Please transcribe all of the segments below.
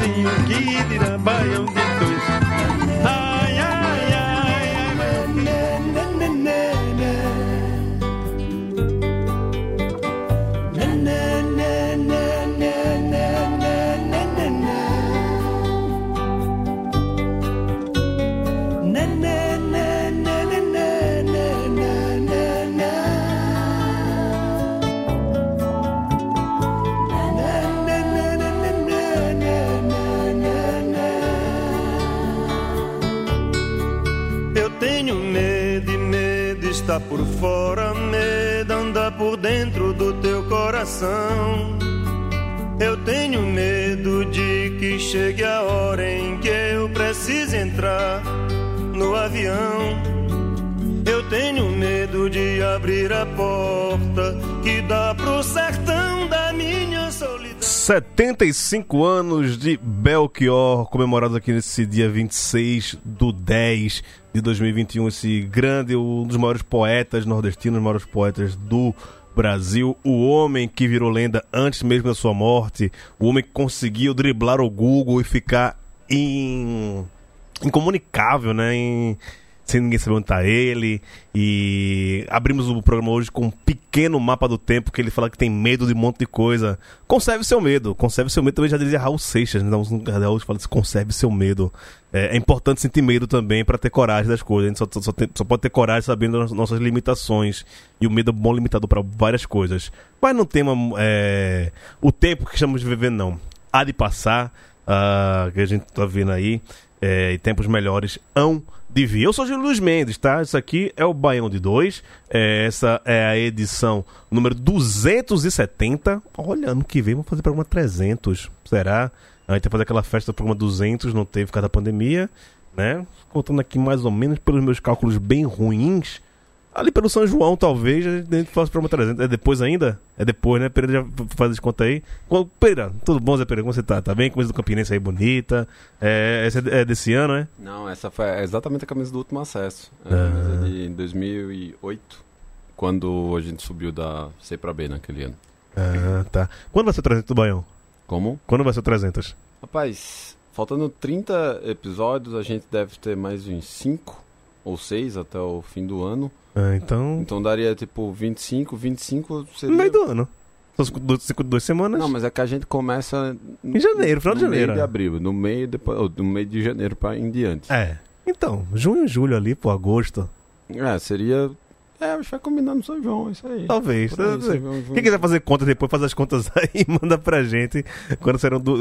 Que Guidirã, Baião de fora, medo anda por dentro do teu coração. Eu tenho medo de que chegue a hora em que eu precise entrar no avião. Eu tenho medo de abrir a porta que dá pro sertão. 75 anos de Belchior, comemorados aqui nesse dia 26 do 10 de 2021. Esse grande, um dos maiores poetas nordestinos, os maiores poetas do Brasil. O homem que virou lenda antes mesmo da sua morte. O homem que conseguiu driblar o Google e ficar in... incomunicável, né? Em- sem ninguém saber onde tá ele. E abrimos o programa hoje com um pequeno mapa do tempo que ele fala que tem medo de um monte de coisa. Conserve seu medo. Conserve seu medo também já dizia Raul Seixas, né? Hoje fala assim, conserve seu medo. É, é importante sentir medo também para ter coragem das coisas. A gente só, só- só tem- só pode ter coragem sabendo das nossas limitações. E o medo é um bom limitador para várias coisas. Mas não tem é, o tempo que estamos vivendo, não. Há de passar, ah, que a gente tá vendo aí, é, e tempos melhores hão de vir. Eu sou Júlio Luiz Mendes, tá? Isso aqui é o Baião de 2. essa é a edição número 270. Olha, ano que vem vamos fazer programa 300. Será? A gente vai fazer aquela festa do programa 200, não teve por causa da pandemia, né? Contando aqui mais ou menos pelos meus cálculos bem ruins. Ali pelo São João, talvez, a gente faça o programa 300. É depois ainda? É depois, né? Pereira já faz as contas aí. Pereira, tudo bom, Zé Pereira? Como você tá? Tá bem? Camisa do Campinense aí bonita. É, essa é desse ano, né? Não, essa foi exatamente a camisa do último acesso. É Ah. camisa de 2008, quando a gente subiu da C pra B naquele ano. Ah, tá. Quando vai ser o 300 do Baião? Como? Quando vai ser o 300? Rapaz, faltando 30 episódios, a gente deve ter mais uns 5 ou 6 até o fim do ano. Ah, então. Então daria tipo 25, 25 seria... No meio do ano. Duas, duas semanas? Não, mas é que a gente começa... Em janeiro, final de no janeiro. meio de abril, no meio, depois, no meio de janeiro pra em diante. É. Então, junho, julho ali, pô, agosto. É, seria... É, a gente vai combinando no São João, isso aí. Talvez. Aí, São João. Quem quiser fazer conta depois, faz as contas aí e manda pra gente quando serão du-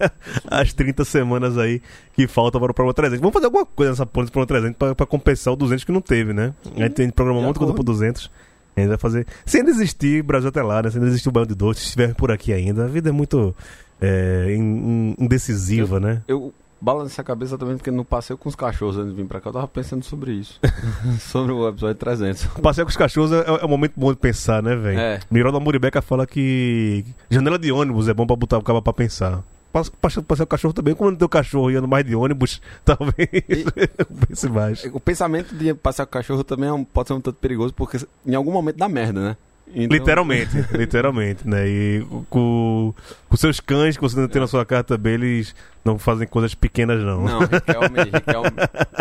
as 30 semanas aí que faltam para o programa 300. Vamos fazer alguma coisa nessa ponta do programa 300 pra, pra compensar o 200 que não teve, né? A gente tem programar De muito coisa pro acordo. 200. A gente vai fazer. Sem desistir, Brasil até lá, né? Sem desistir o Banho de Dois, se estiver por aqui ainda. A vida é muito é, in- in- indecisiva, né? Eu balancei a cabeça também porque no passeio com os cachorros antes de vir pra cá, eu tava pensando sobre isso. sobre o episódio 300. Passeio com os cachorros é, é um momento bom de pensar, né, velho? É. Miralda Muribeca fala que janela de ônibus é bom pra botar o cara pra pensar. Passe- passe- Passear o cachorro também, como não tem o cachorro e anda mais de ônibus, talvez eu pense mais. O pensamento de passear com o cachorro também é um- pode ser um tanto perigoso porque em algum momento dá merda, né? Então- Literalmente, literalmente, né? E com, com seus cães que você não tem na sua casa também, eles não fazem coisas pequenas, não. Não, Riquelme, Riquelme,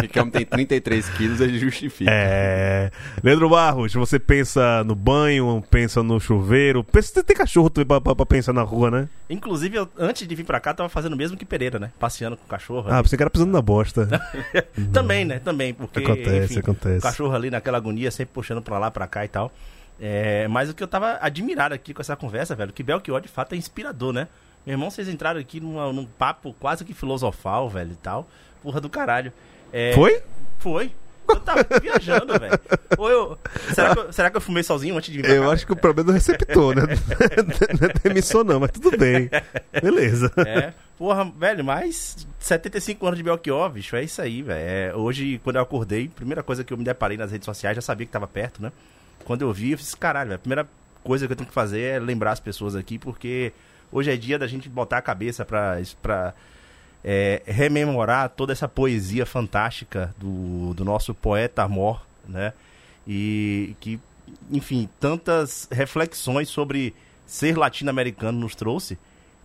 Riquelme tem 33 quilos, ele justifica. É. Leandro Barros, você pensa no banho, pensa no chuveiro, pensa, você tem cachorro também pra, pra, pra pensar na rua, né? Inclusive, eu, antes de vir pra cá, tava fazendo o mesmo que Pereira, né? Passeando com o cachorro. Ah, ali. você que era pisando na bosta. Também, né? Também, porque. Acontece, enfim, acontece. O cachorro ali naquela agonia, sempre puxando pra lá, pra cá e tal. É, mas o que eu tava admirado aqui com essa conversa, velho, que Belchior de fato é inspirador, né? Meu irmão, vocês entraram aqui numa- num papo quase que filosofal, velho, e tal. Porra do caralho. É, Foi? Foi. Eu tava viajando, velho. Ou eu. Será que eu, será que eu fumei sozinho antes de vir Eu cá? acho que o problema é do receptor, né? Não é da emissão, não, mas tudo bem. Beleza. É. Porra, velho, mais 75 anos de Belchior, bicho, é isso aí, velho. É, hoje, quando eu acordei, primeira coisa que eu me deparei nas redes sociais, já sabia que tava perto, né? Quando eu vi, eu fiz, caralho, a primeira coisa que eu tenho que fazer é lembrar as pessoas aqui, porque hoje é dia da gente botar a cabeça pra, pra é, rememorar toda essa poesia fantástica do, do nosso poeta amor, né? E que, enfim, tantas reflexões sobre ser latino-americano nos trouxe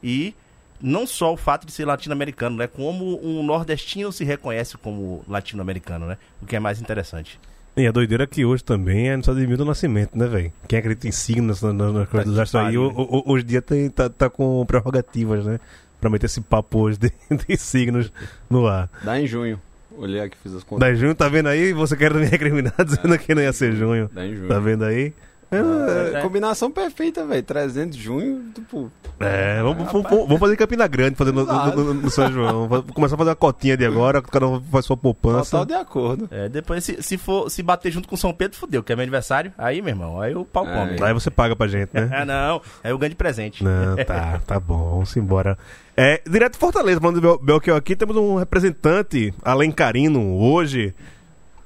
e não só o fato de ser latino-americano, né? Como um nordestino se reconhece como latino-americano, né? O que é mais interessante. E a doideira é que hoje também é no Estados Unidos do nascimento, né, velho? Quem acredita em signos, nas, nas coisas dos astros aí, o- o- hoje em dia tem, tá, tá com prerrogativas, né? Pra meter esse papo hoje de, de signos no ar. Dá em junho. Olhei aqui, fiz as contas. Da junho, tá vendo aí? Você quer me recriminar dizendo que não ia ser junho. Dá em junho. Tá vendo aí? É, combinação perfeita, velho. 300 de junho, tipo... É, vamos, vamos, vamos fazer em Campina Grande, fazer no, no- no- no São João. Vamos começar a fazer uma cotinha de agora, cada um faz sua poupança. Total de acordo. É, depois, se, se for se bater junto com São Pedro, fudeu, que é meu aniversário. Aí, meu irmão, aí o pau É. come. Aí você paga pra gente, né? Ah, não. Aí eu ganho de presente. Não, tá, tá bom, vamos embora. É, direto de Fortaleza, falando do Bel- Belchior aqui, temos um representante alencarino hoje.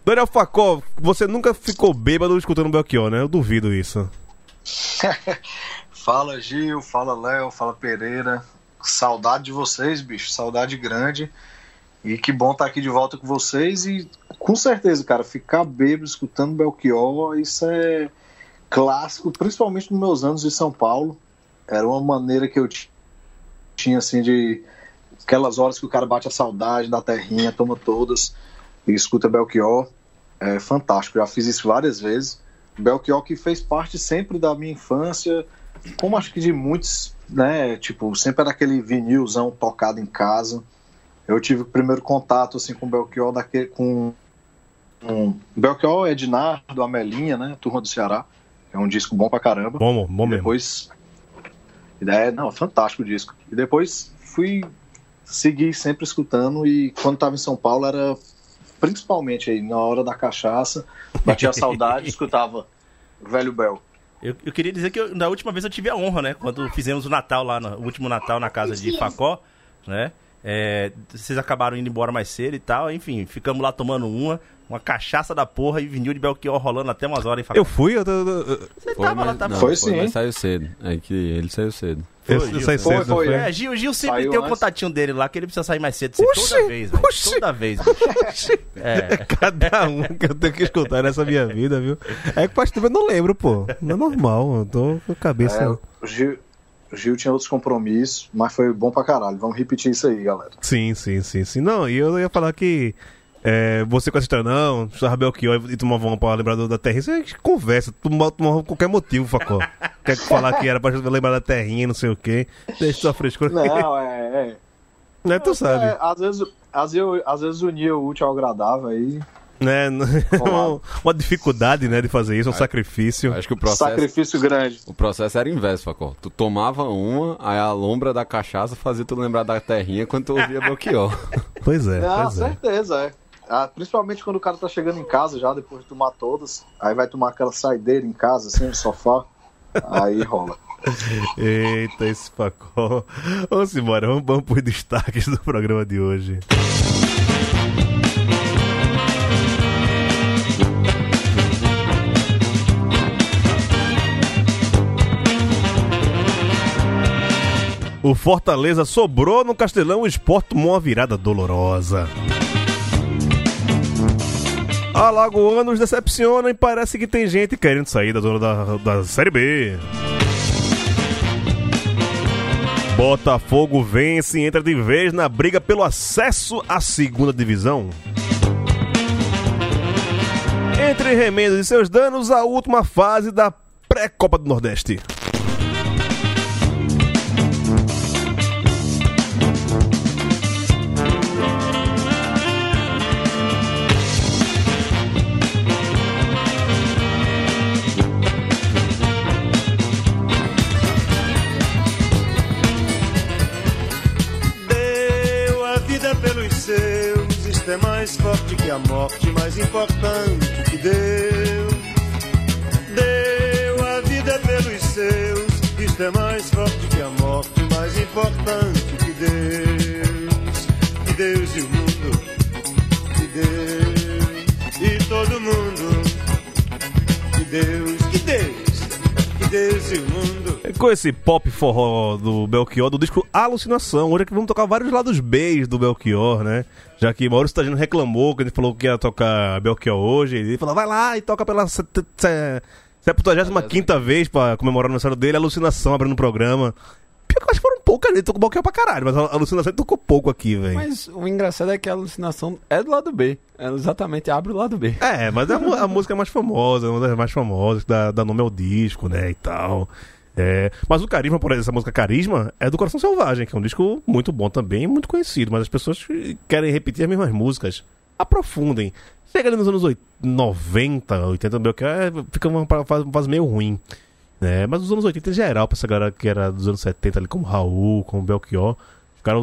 Daniel Facó, você nunca ficou bêbado escutando Belchior, né? Eu duvido isso. Fala Gil, fala Léo, fala Pereira. Saudade de vocês, bicho. Saudade grande. E que bom estar aqui de volta com vocês. E com certeza, cara, ficar bêbado escutando Belchior, isso é clássico, principalmente nos meus anos de São Paulo. Era uma maneira que eu ti- tinha, assim, de. Aquelas horas que o cara bate a saudade da terrinha, toma todas e escuta Belchior. É fantástico. Já fiz isso várias vezes. Belchior que fez parte sempre da minha infância, como acho que de muitos, né? Tipo, sempre era aquele vinilzão tocado em casa. Eu tive o primeiro contato assim com Belchior daquele, com, com Belchior, Ednardo, Amelinha, né? Turma do Ceará. É um disco bom pra caramba. Bom, bom E mesmo. depois. É, não, fantástico o disco. E depois fui seguir sempre escutando e quando tava em São Paulo era principalmente aí na hora da cachaça, batia saudade, escutava Velho Bel. Eu, eu queria dizer que eu- na última vez eu tive a honra, né? Quando fizemos o Natal lá, no, o último Natal na casa de Facó, né? É, vocês acabaram indo embora mais cedo e tal, enfim, ficamos lá tomando uma, uma cachaça da porra e vinil de Belchior rolando até umas horas em Facó. Eu fui, eu, eu, eu, Você Foi, tava lá, mas, tava não, Foi foi, sim, mas hein? saiu cedo. É que ele saiu cedo. Foi, Gil, foi, foi, foi? É, Gil, Gil sempre Saiu tem o antes. contatinho dele lá, que ele precisa sair mais cedo. Oxi, toda vez, velho. oxi. Toda vez. É. Cada um que eu tenho que escutar nessa minha vida, viu? É que tempo eu não lembro, pô. Não é normal, eu tô com a cabeça. É, o Gil, o Gil tinha outros compromissos, mas foi bom pra caralho. Vamos repetir isso aí, galera. Sim, sim, sim, sim. Não, e eu ia falar que é, você com essa história, não, estudava Belchior e tomava uma pra lembrar do- da terrinha, isso é conversa, tomava, tomava qualquer motivo, Facó. Quer falar que era pra lembrar da terrinha, não sei o quê. Deixa sua frescura. Não, é. é. Né, tu sabe. É, às vezes, às vezes, às vezes unia o útil ao agradável aí. Né? Colado. uma dificuldade, né, de fazer isso, um sacrifício. Acho que o processo, Sacrifício grande. o processo era inverso, Facó. Tu tomava uma, aí a lombra da cachaça fazia tu lembrar da terrinha quando tu ouvia Belchior. Pois é, Não, pois é. certeza, é. Ah, principalmente quando o cara tá chegando em casa já, depois de tomar todas. Aí vai tomar aquela saideira em casa, assim, no sofá. Aí rola. Eita, esse Facó. Vamos embora, vamos, vamos pros destaques do programa de hoje. O Fortaleza sobrou no Castelão, o Sport tomou uma virada dolorosa. Alagoanos decepcionam e parece que tem gente querendo sair da zona da, da Série B. Botafogo vence e entra de vez na briga pelo acesso à segunda divisão. Entre remendos e seus danos, a última fase da pré-Copa do Nordeste. É mais forte que a morte, mais importante que Deus. Deu a vida pelos seus. Isto é mais forte que a morte, mais importante que Deus. Que Deus e o mundo, que Deus e todo mundo. Que Deus, que Deus com esse pop forró do Belchior, do disco Alucinação. Hoje é que vamos tocar vários lados B do Belchior, né? Já que Maurício Tagino reclamou que a gente falou que ia tocar Belchior hoje. Ele falou, vai lá e toca pela 75 vez pra comemorar o aniversário dele, Alucinação abrindo o programa. Pior que eu acho que foram poucas, ele tocou Belchior pra caralho, mas a Alucinação ele tocou pouco aqui, velho. Mas o engraçado é que a alucinação é do lado B. Ela exatamente abre o lado B. É, mas a, mu- a música é mais famosa, uma das mais famosas, que dá, dá nome ao disco, né, e tal. É, mas o Carisma, por exemplo, essa música Carisma, é do Coração Selvagem, que é um disco muito bom também, muito conhecido, mas as pessoas querem repetir as mesmas músicas. Aprofundem. Chega ali nos anos 80, 90, 80, meu, que é, fica uma fase meio ruim. Né? Mas os anos 80 em geral, pra essa galera que era dos anos 70 ali, como Raul, como Belchior, os caras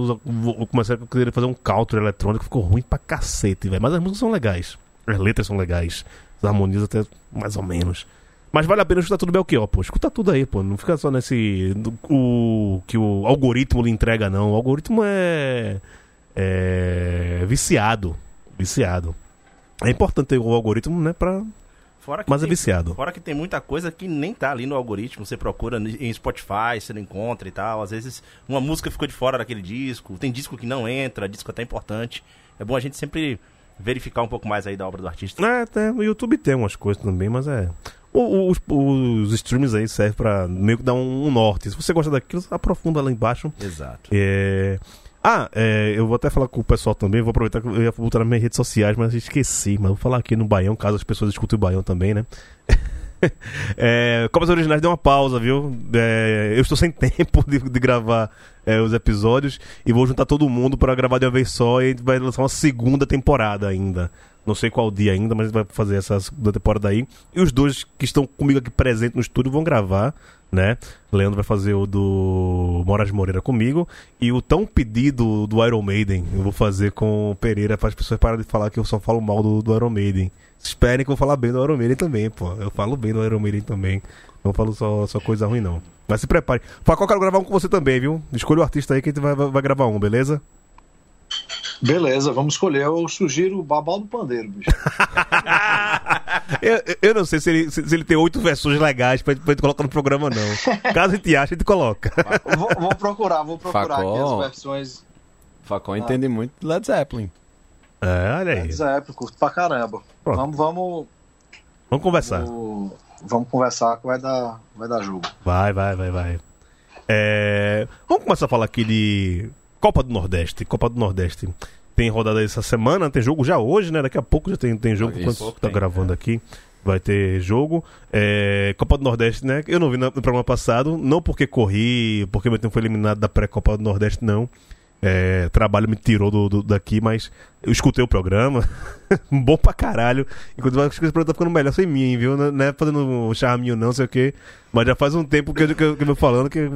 começaram a querer fazer um country eletrônico, ficou ruim pra cacete, velho. Mas as músicas são legais. As letras são legais. As harmonias até mais ou menos. Mas vale a pena escutar tudo Belchior, pô. Escuta tudo aí, pô. Não fica só nesse. O que o algoritmo lhe entrega, não. O algoritmo é. É. Viciado. Viciado. É importante ter o algoritmo, né? Pra. Fora que Mas é tem- viciado. Fora que tem muita coisa que nem tá ali no algoritmo. Você procura em Spotify, você não encontra e tal. Às vezes uma música ficou de fora daquele disco. Tem disco que não entra, disco até importante. É bom a gente sempre verificar um pouco mais aí da obra do artista. É, até no YouTube tem umas coisas também, mas é. O- Os, os streams aí servem pra meio que dar um, um norte. Se você gosta daquilo, aprofunda lá embaixo. Exato. É... Ah, é, eu vou até falar com o pessoal também, vou aproveitar que eu ia botar nas minhas redes sociais, mas esqueci, mas vou falar aqui no Baião, caso as pessoas escutem o Baião também, né? é, Copas Originais deu uma pausa, viu? É, eu estou sem tempo de, de gravar é, os episódios e vou juntar todo mundo para gravar de uma vez só e vai lançar uma segunda temporada ainda. Não sei qual dia ainda, mas vai fazer essa segunda temporada aí. E os dois que estão comigo aqui presentes no estúdio vão gravar, né? Leandro vai fazer o do Moraes Moreira comigo. E o tão pedido do Iron Maiden eu vou fazer com o Pereira para as pessoas pararem de falar que eu só falo mal do, do Iron Maiden. Esperem que eu vou falar bem do Iron Maiden também, pô. Eu falo bem do Iron Maiden também. Não falo só, só coisa ruim, não. Mas se prepare. Eu quero gravar um com você também, viu? Escolha o artista aí que a gente vai, vai, vai gravar um, beleza? Beleza, vamos escolher. Eu sugiro o Babal do Pandeiro, bicho. Eu, eu- não sei se ele, se, se ele tem oito versões legais pra, gente- pra gente colocar no programa, não. Caso a gente ache, a gente coloca. vou, vou procurar, vou procurar aqui Facol. as versões. Facol entende muito de Led Zeppelin. É, olha aí. Led Zeppelin, curto pra caramba. Pronto. Vamos, vamos, Vamos conversar. vamos, vamos conversar que vai dar, vai dar jogo. Vai, vai, vai, vai. É, Vamos começar a falar aqui de Copa do Nordeste. Copa do Nordeste. Tem rodada essa semana, tem jogo já hoje, né? Daqui a pouco já tem, tem jogo, Isso. enquanto tá tem, gravando aqui. Vai ter jogo. É, Copa do Nordeste, né? Eu não vi no no programa passado, não porque corri, porque meu tempo foi eliminado da pré-Copa do Nordeste, não. É, trabalho me tirou do, do- daqui, mas eu escutei o programa. Bom pra caralho. Inclusive, acho que esse programa tá ficando melhor sem mim, viu? Não é fazendo um charminho, não, sei o quê. Mas já faz um tempo que eu, que eu, que eu falando que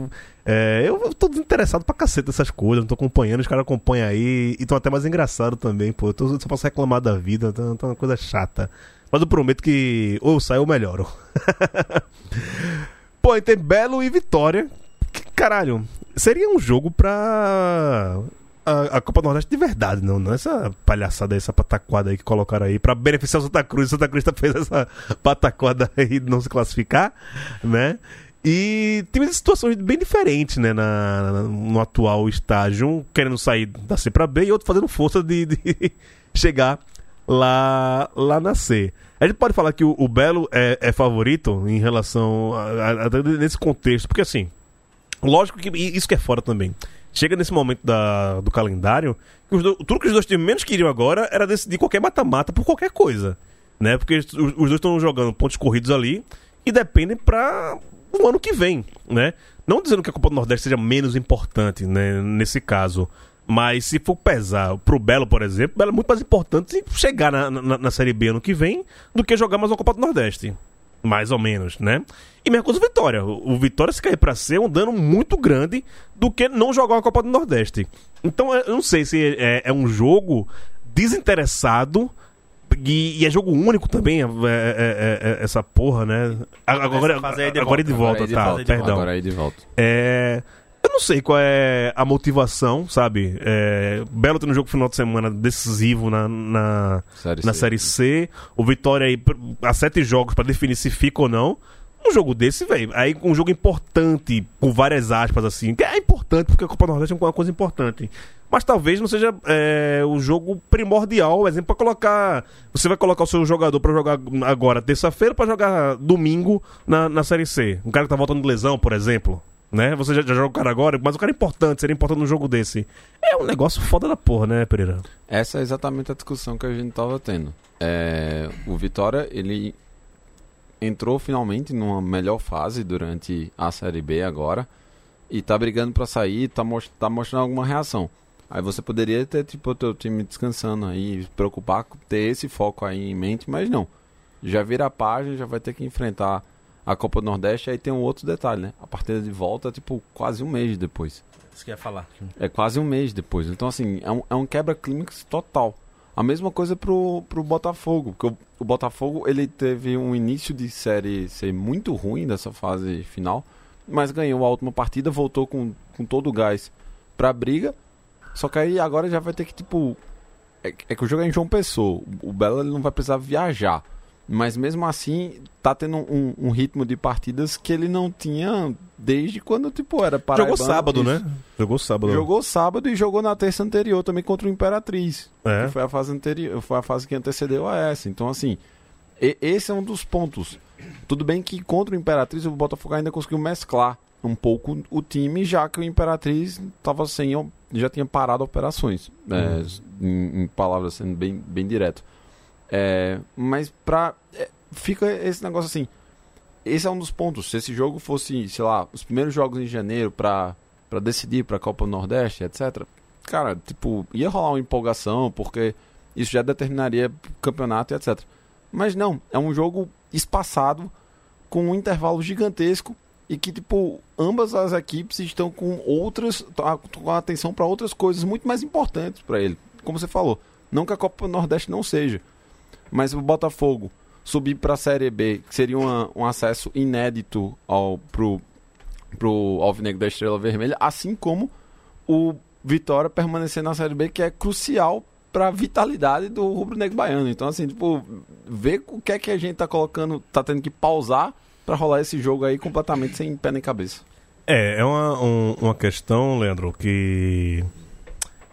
é, eu tô desinteressado pra caceta dessas coisas. Não tô acompanhando, os caras acompanham aí. E tão até mais engraçado também, pô. Eu tô, só posso reclamar da vida, tá, tá uma coisa chata. Mas eu prometo que ou eu saio ou melhoro. pô, tem Belo e Vitória. Que, caralho, seria um jogo pra. A, a Copa do Nordeste de verdade, não, não essa palhaçada aí, essa pataquada aí que colocaram aí pra beneficiar o Santa Cruz. Santa Cruz tá fez essa pataquada aí de não se classificar, né? E tem situações bem diferentes, né, na, na- no atual estágio. Um querendo sair da C pra B e outro fazendo força de, de chegar lá, lá na C. A gente pode falar que o, o Belo é, é favorito em relação a, a- a- nesse contexto, porque assim, Lógico que isso que é fora também. Chega nesse momento da, do calendário, que os do- tudo que os dois times menos queriam agora era decidir qualquer mata-mata por qualquer coisa. Né? Porque os, os dois estão jogando pontos corridos ali e dependem para o ano que vem. Né? Não dizendo que a Copa do Nordeste seja menos importante né, nesse caso. Mas se for pesar pro Belo, por exemplo, Belo é muito mais importante chegar na, na, na Série B ano que vem do que jogar mais uma Copa do Nordeste. Mais ou menos, né? E mesma coisa o Vitória. O Vitória, se cair pra ser, é um dano muito grande do que não jogar uma Copa do Nordeste. Então, eu não sei se é, é um jogo desinteressado e, e é jogo único também, é- é- é- é- essa porra, né? Agora, aí de agora é de volta, Agora é tá? Perdão. Agora aí de volta. É, Eu não sei qual é a motivação, sabe? É, Belo tem um jogo final de semana decisivo na, na, Série na C. Série C. O Vitória aí há sete jogos pra definir se fica ou não. Um jogo desse, velho, aí um jogo importante, com várias aspas, assim, que é importante, porque a Copa do Nordeste é uma coisa importante. Mas talvez não seja é, o jogo primordial, exemplo, para colocar. Você vai colocar o seu jogador para jogar agora, terça-feira, para jogar domingo na, na Série C. Um cara que tá voltando de lesão, por exemplo. Né? Você já, já joga o cara agora, mas o cara é importante, seria importante num jogo desse. É um negócio foda da porra, né, Pereira? Essa é exatamente a discussão que a gente tava tendo. É, o Vitória, ele entrou finalmente numa melhor fase durante a Série B agora e tá brigando para sair, tá, most tá mostrando alguma reação. Aí você poderia ter tipo o teu time descansando aí, preocupar ter esse foco aí em mente, mas não. Já vira a página, já vai ter que enfrentar a Copa do Nordeste, aí tem um outro detalhe, né? A partida de volta, tipo, quase um mês depois. Isso que ia falar. É quase um mês depois. Então, assim, é um, é um quebra-clímax total. A mesma coisa pro, pro Botafogo, porque o, o, Botafogo ele teve um início de série ser muito ruim dessa fase final, mas ganhou a última partida, voltou com, com todo o gás pra briga. Só que aí agora já vai ter que, tipo. É, é que o jogo é em João Pessoa. O Belo ele não vai precisar viajar. Mas mesmo assim, tá tendo um, um, ritmo de partidas que ele não tinha desde quando, tipo, era para Jogou sábado, isso. né? Jogou sábado. Jogou sábado e jogou na terça anterior também contra o Imperatriz. É. Que foi a fase anterior, foi a fase que antecedeu a essa. Então, assim, e, esse é um dos pontos. Tudo bem que contra o Imperatriz o Botafogo ainda conseguiu mesclar um pouco o time, já que o Imperatriz estava sem. já tinha parado operações. Uhum. É, em, em palavras sendo bem, bem direto. É, mas pra. É, fica esse negócio assim. Esse é um dos pontos. Se esse jogo fosse, sei lá, os primeiros jogos em janeiro pra, pra decidir pra Copa do Nordeste, etc. Cara, tipo, ia rolar uma empolgação, porque isso já determinaria campeonato e etc. Mas não, é um jogo espaçado, com um intervalo gigantesco e que, tipo, ambas as equipes estão com outras. com atenção para outras coisas muito mais importantes para ele. Como você falou. Não que a Copa do Nordeste não seja. Mas o Botafogo subir para a Série B, que seria uma, um acesso inédito ao, pro, pro Alvinegro da Estrela Vermelha, assim como o Vitória permanecer na Série B, que é crucial para a vitalidade do rubro-negro baiano. Então, assim, tipo, ver o que é que a gente tá colocando, tá tendo que pausar para rolar esse jogo aí completamente sem pé nem cabeça. É, é uma, um, uma questão, Leandro, que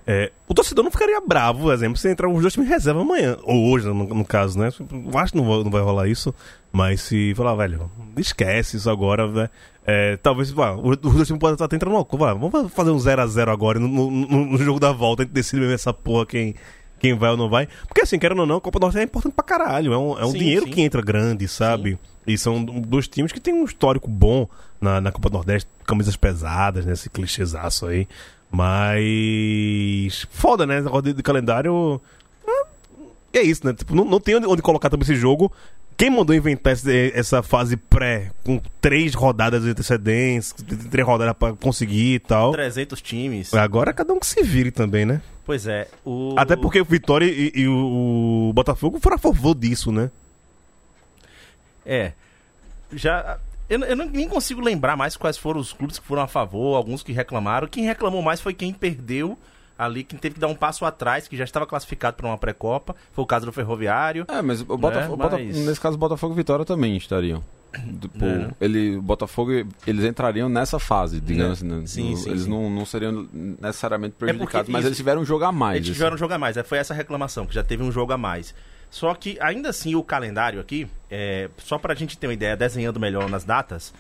é, o torcedor não ficaria bravo, por exemplo, se entrar os dois times reserva amanhã. Ou hoje, no, no caso, né? Eu acho que não vai, não vai rolar isso. Mas se falar, velho, esquece isso agora, né? É, talvez vá, os dois times podem estar vá, Vamos fazer um 0x0 agora no, no, no, jogo da volta. A gente decide mesmo essa porra quem, quem vai ou não vai. Porque assim, querendo ou não, a Copa do Norte é importante pra caralho. É um, é um sim, dinheiro sim. que entra grande, sabe? Sim. E são dois times que tem um histórico bom na, na Copa do Nordeste, camisas pesadas, né? Esse clichêzaço aí. Mas. Foda, né? Roda de calendário. É, é isso, né? Tipo, não, não tem onde, onde colocar também esse jogo. Quem mandou inventar essa fase pré, com três rodadas de antecedência, três rodadas pra conseguir e tal. 300 times. Agora cada um que se vire também, né? Pois é. O... Até porque o Vitória e, e o, o Botafogo foram a favor disso, né? É. Já eu, eu nem consigo lembrar mais quais foram os clubes que foram a favor, alguns que reclamaram. Quem reclamou mais foi quem perdeu ali, quem teve que dar um passo atrás, que já estava classificado para uma pré-copa. Foi o caso do Ferroviário. É, mas o Botafogo, né? mas... nesse caso, Botafogo e Vitória também estariam. Tipo, é. ele, Botafogo, eles entrariam nessa fase, digamos é. assim. Né? Sim, sim, eles sim. Não, não seriam necessariamente é prejudicados, é mas isso, eles tiveram um jogo a mais. Eles tiveram assim. um jogo a mais, é, foi essa reclamação, que já teve um jogo a mais. Só que, ainda assim, o calendário aqui, é, só para a gente ter uma ideia, desenhando melhor nas datas,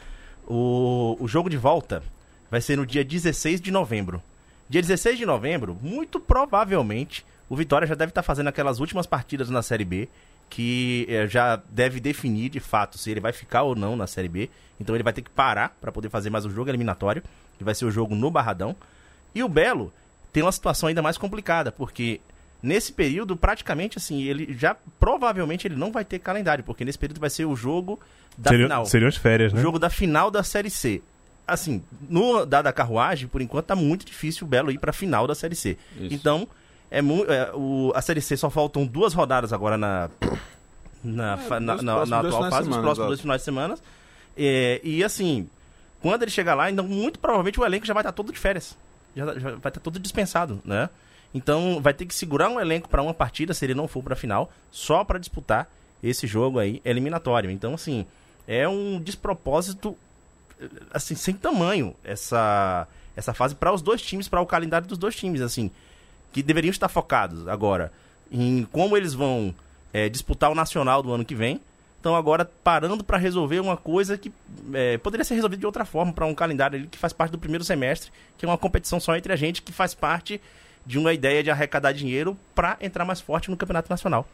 o, o jogo de volta vai ser no dia 16 de novembro. Dia 16 de novembro, muito provavelmente, o Vitória já deve estar tá fazendo aquelas últimas partidas na Série B, que é, já deve definir de fato se ele vai ficar ou não na Série B. Então ele vai ter que parar para poder fazer mais um jogo eliminatório, que vai ser o jogo no Barradão. E o Belo tem uma situação ainda mais complicada, porque nesse período, praticamente assim, ele já provavelmente ele não vai ter calendário, porque nesse período vai ser o jogo da seria, final. Seriam as férias, né? O jogo da final da Série C. Assim, no dada carruagem, por enquanto tá muito difícil o Belo ir pra final da Série C. Isso. Então, é, é, o, a Série C só faltam duas rodadas agora na, na, é, na, na, na atual fase, nos próximos dois finais de semana. É, e assim, quando ele chegar lá, então, muito provavelmente o elenco já vai estar todo de férias. Já, já vai estar todo dispensado, né? Então vai ter que segurar um elenco para uma partida, se ele não for para a final, só para disputar esse jogo aí eliminatório. Então, assim, é um despropósito assim sem tamanho essa essa fase para os dois times, para o calendário dos dois times, assim, que deveriam estar focados agora em como eles vão é, disputar o nacional do ano que vem. Então agora parando para resolver uma coisa que é, poderia ser resolvida de outra forma para um calendário que faz parte do primeiro semestre, que é uma competição só entre a gente, que faz parte de uma ideia de arrecadar dinheiro para entrar mais forte no campeonato nacional.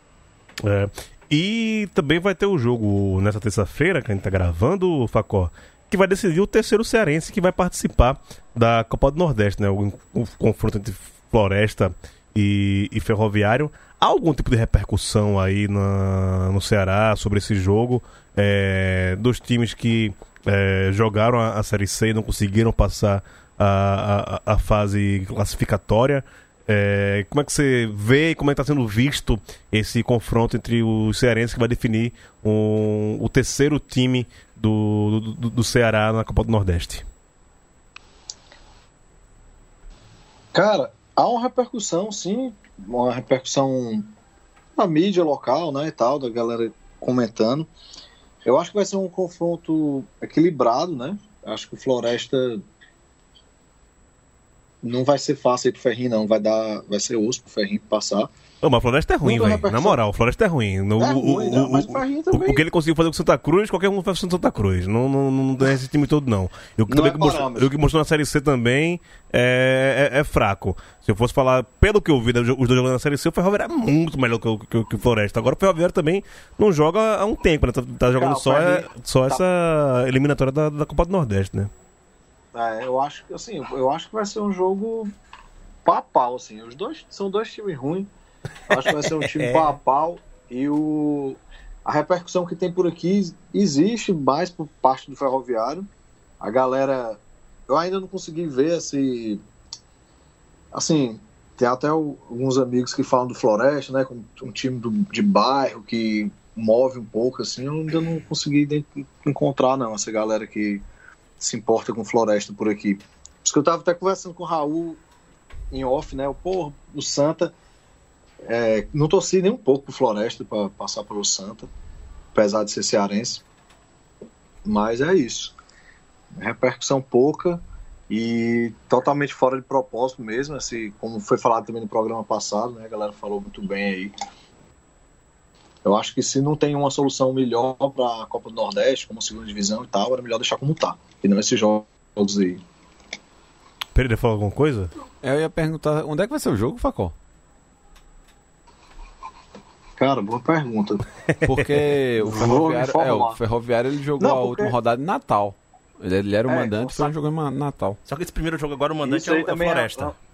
É. E também vai ter o jogo nessa terça-feira, que a gente está gravando, Facó, que vai decidir o terceiro cearense que vai participar da Copa do Nordeste, né? O, o confronto entre Floresta e, e, Ferroviário. Há algum tipo de repercussão aí na, no Ceará sobre esse jogo? É, dos times que é, jogaram a, a, Série C e não conseguiram passar a, a, fase classificatória. É, como é que você vê e como é que está sendo visto esse confronto entre os cearenses que vai definir um, o terceiro time do, do, do Ceará na Copa do Nordeste? Cara, há uma repercussão, sim, uma repercussão na mídia local, né, e tal, da galera comentando. Eu acho que vai ser um confronto equilibrado, né? Acho que o Floresta não vai ser fácil aí pro Ferrinho, não. Vai dar, vai ser osso pro Ferrinho passar. Ô, mas a Floresta é ruim, velho. Na moral, a Floresta é ruim. No, é ruim, o, não, mas o, o, também. o que ele conseguiu fazer com Santa Cruz, qualquer um faz com Santa Cruz. Não, não, não tem esse time todo, não. E o que, também é que mostrou, o que mostrou na Série C também é, é, é, fraco. Se eu fosse falar, pelo que eu vi, os dois jogando na Série C, o Ferroviário é muito melhor que o, que, que o Floresta. Agora o Ferroviário também não joga há um tempo, né? Tá, tá jogando só, é, só tá. essa eliminatória da, da Copa do Nordeste, né? É, eu acho que assim, eu acho que vai ser um jogo pau a pau, assim. Os dois são dois times ruins. Eu acho que vai ser um time é. pau a pau. E o, a repercussão que tem por aqui existe mais por parte do ferroviário. A galera. Eu ainda não consegui ver se. Assim, tem até alguns amigos que falam do Floresta, né? Como um time do, de bairro que move um pouco, assim. Eu ainda não consegui encontrar, não, essa galera que se importa com floresta por aqui. Por isso que eu estava até conversando com o Raul em off, né? O porra, o Santa. É, não torci nem um pouco pro Floresta para passar pelo Santa, apesar de ser cearense. Mas é isso. Repercussão pouca e totalmente fora de propósito mesmo, assim, como foi falado também no programa passado, né? A galera falou muito bem aí. Eu acho que se não tem uma solução melhor para a Copa do Nordeste, como segunda divisão e tal, era melhor deixar como tá. E não esses jogos aí. Pereira falou alguma coisa? Eu ia perguntar, onde é que vai ser o jogo, Facó? Cara, boa pergunta. Porque o Ferroviário, é, o Ferroviário ele jogou não, porque... a última rodada em Natal. Ele, ele era o é, mandante, então, jogou em Natal. Só que esse primeiro jogo agora o mandante é, é o Floresta. É,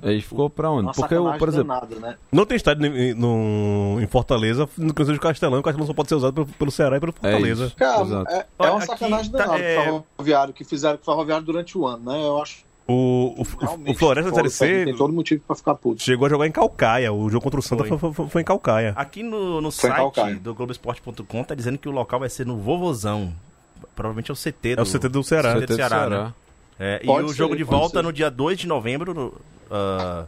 Aí ficou pra onde? Uma Porque, por exemplo. Né? Não tem estádio em, no, em Fortaleza, no Cruzeiro de Castelão, o Castelão só pode ser usado pelo, pelo Ceará e pelo Fortaleza. É Cara, é, é, uma sacanagem tá, danada é... ferroviário que fizeram com o ferroviário durante o ano, né? Eu acho. O, o, o Floresta da Série C. Tem todo motivo pra ficar puto. Chegou a jogar em Calcaia. O jogo contra o Santa foi, foi, foi, foi em Calcaia. Aqui no, no site do Globoesporte.com tá dizendo que o local vai ser no Vovozão. Provavelmente é o CT do, é o CT do Ceará. CT do Ceará, né? É, e o jogo de volta ser. no dia 2 de novembro. No, uh,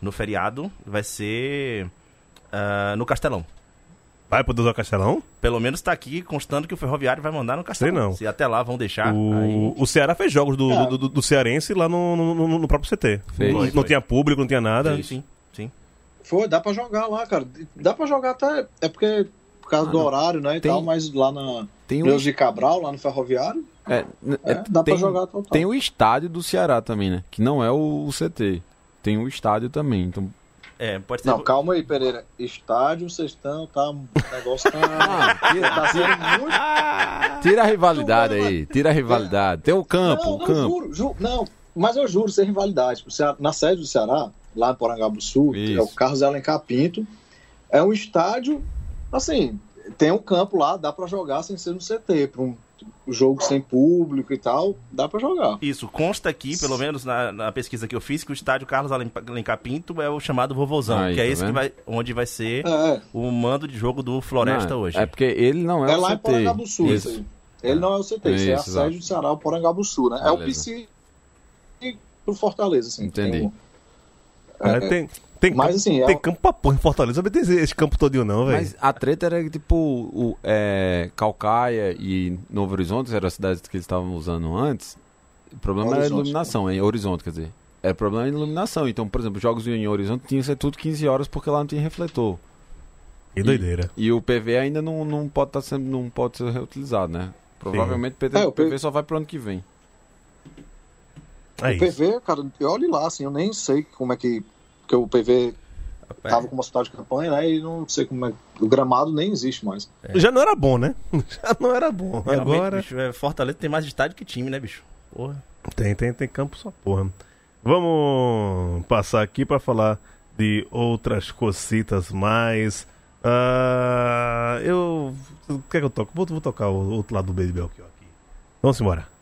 no feriado vai ser uh, no Castelão. Vai poder usar o Castelão? Pelo menos está aqui constando que o Ferroviário vai mandar no Castelão. Sei não. Se até lá vão deixar. O, aí... o Ceará fez jogos do, é. do, do, do, Cearense lá no, no, no próprio CT. Fez. Não, não tinha público, não tinha nada. Sim, sim, sim. Foi, dá pra jogar lá, cara. Dá pra jogar até. É porque por causa ah, do horário, né? E tem, tal, mas lá na. Tem um... de Cabral, lá no Ferroviário. É, é, é dá tem, pra jogar total. Tem o estádio do Ceará também, né? Que não é o, o CT tem o estádio também. Então é, pode ser. Não, calma aí, Pereira. Estádio, vocês estão, tá. O negócio tá. Ah, tira, tá sendo muito. Tira a rivalidade aí, tira a rivalidade. Tem o campo, não, o não, campo. Juro, juro, não, mas eu juro, sem rivalidade. Na sede do Ceará, lá em Porangaba Sul, Isso. é o Carlos Alencar Pinto. É um estádio, assim, tem um campo lá, dá para jogar sem ser no CT, para um jogo sem público e tal, dá para jogar. Isso, consta aqui, pelo menos na, na, pesquisa que eu fiz, que o estádio Carlos Alencar Pinto é o chamado Vovozão, Aí, que é tá esse que vai, onde vai ser é. o mando de jogo do Floresta não, hoje. É porque ele não é, é o lá CT. em Porangaba Sul, isso. isso aí. Ele não é o CT, isso, isso é a sede do Ceará, o Porangaba Sul, né? Beleza. É o PC pro Fortaleza, assim. Entendi. Um, É, tem, tem mas, campo, assim, é tem é... campo pra porra em Fortaleza, não tem esse campo todinho não, velho. Mas a treta era tipo o, é, Calcaia e Novo Horizonte, eram as cidades que eles estavam usando antes. O problema Horizonte, era a iluminação, em Horizonte, quer dizer. Era problema de iluminação. Então, por exemplo, jogos em Horizonte tinham que ser tudo 15 horas porque lá não tinha refletor. Que doideira. E, e o PV ainda não, não, pode tá sendo, não pode ser reutilizado, né? Provavelmente o PV, é, o PV só vai pro ano que vem. É o PV, cara, eu olho lá, assim, eu nem sei como é que. Porque o PV Rapaz. tava com uma cidade de campanha, né? E não sei como é. O gramado nem existe mais. É. Já não era bom, né? Já não era bom. Realmente, Agora. Bicho, é, Fortaleza tem mais estádio que time, né, bicho? Porra. Tem, tem, tem campo só porra. Vamos passar aqui para falar de outras cocitas mais. Uh, eu. O que é que eu toco? Vou, vou tocar o outro lado do Baby Belchior aqui. Vamos embora.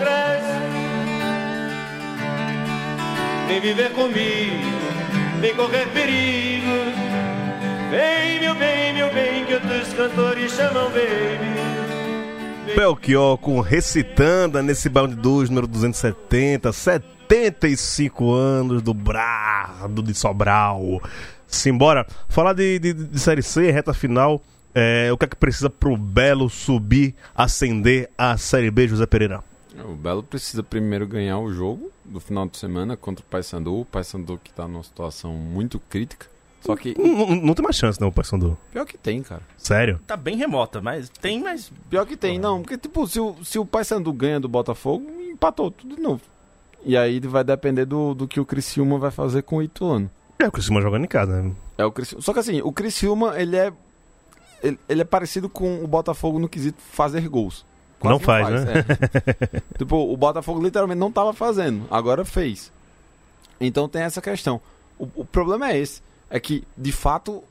Congresso. Vem viver comigo, vem correr perigo. Vem, meu bem, meu bem, que outros cantores chamam baby. Belchior com Recitanda nesse balde 2, número 270, 75 anos do Brado de Sobral. Simbora, falar de, de, de Série C, reta final, é, o que é que precisa pro Belo subir, ascender a Série B, José Pereira? O Belo precisa primeiro ganhar o jogo do final de semana contra o Paysandu, o Paysandu que está numa situação muito crítica. Só que. Não, não, tem mais chance, não, o Paysandu. Pior que tem, cara. Sério? Tá bem remota, mas tem, mas. Pior que tem, não. Porque, tipo, se o, se o Paysandu ganha do Botafogo, empatou tudo de novo. E aí vai depender do, do que o Criciúma vai fazer com o Ituano. É, o Criciúma jogando em casa, né? É o Criciúma. Só que assim, o Criciúma, ele é. Ele, ele é parecido com o Botafogo no quesito fazer gols. Quase não, faz, faz, né? É. tipo, o Botafogo literalmente não tava fazendo, agora fez. Então tem essa questão. O, o problema é esse é que, de fato,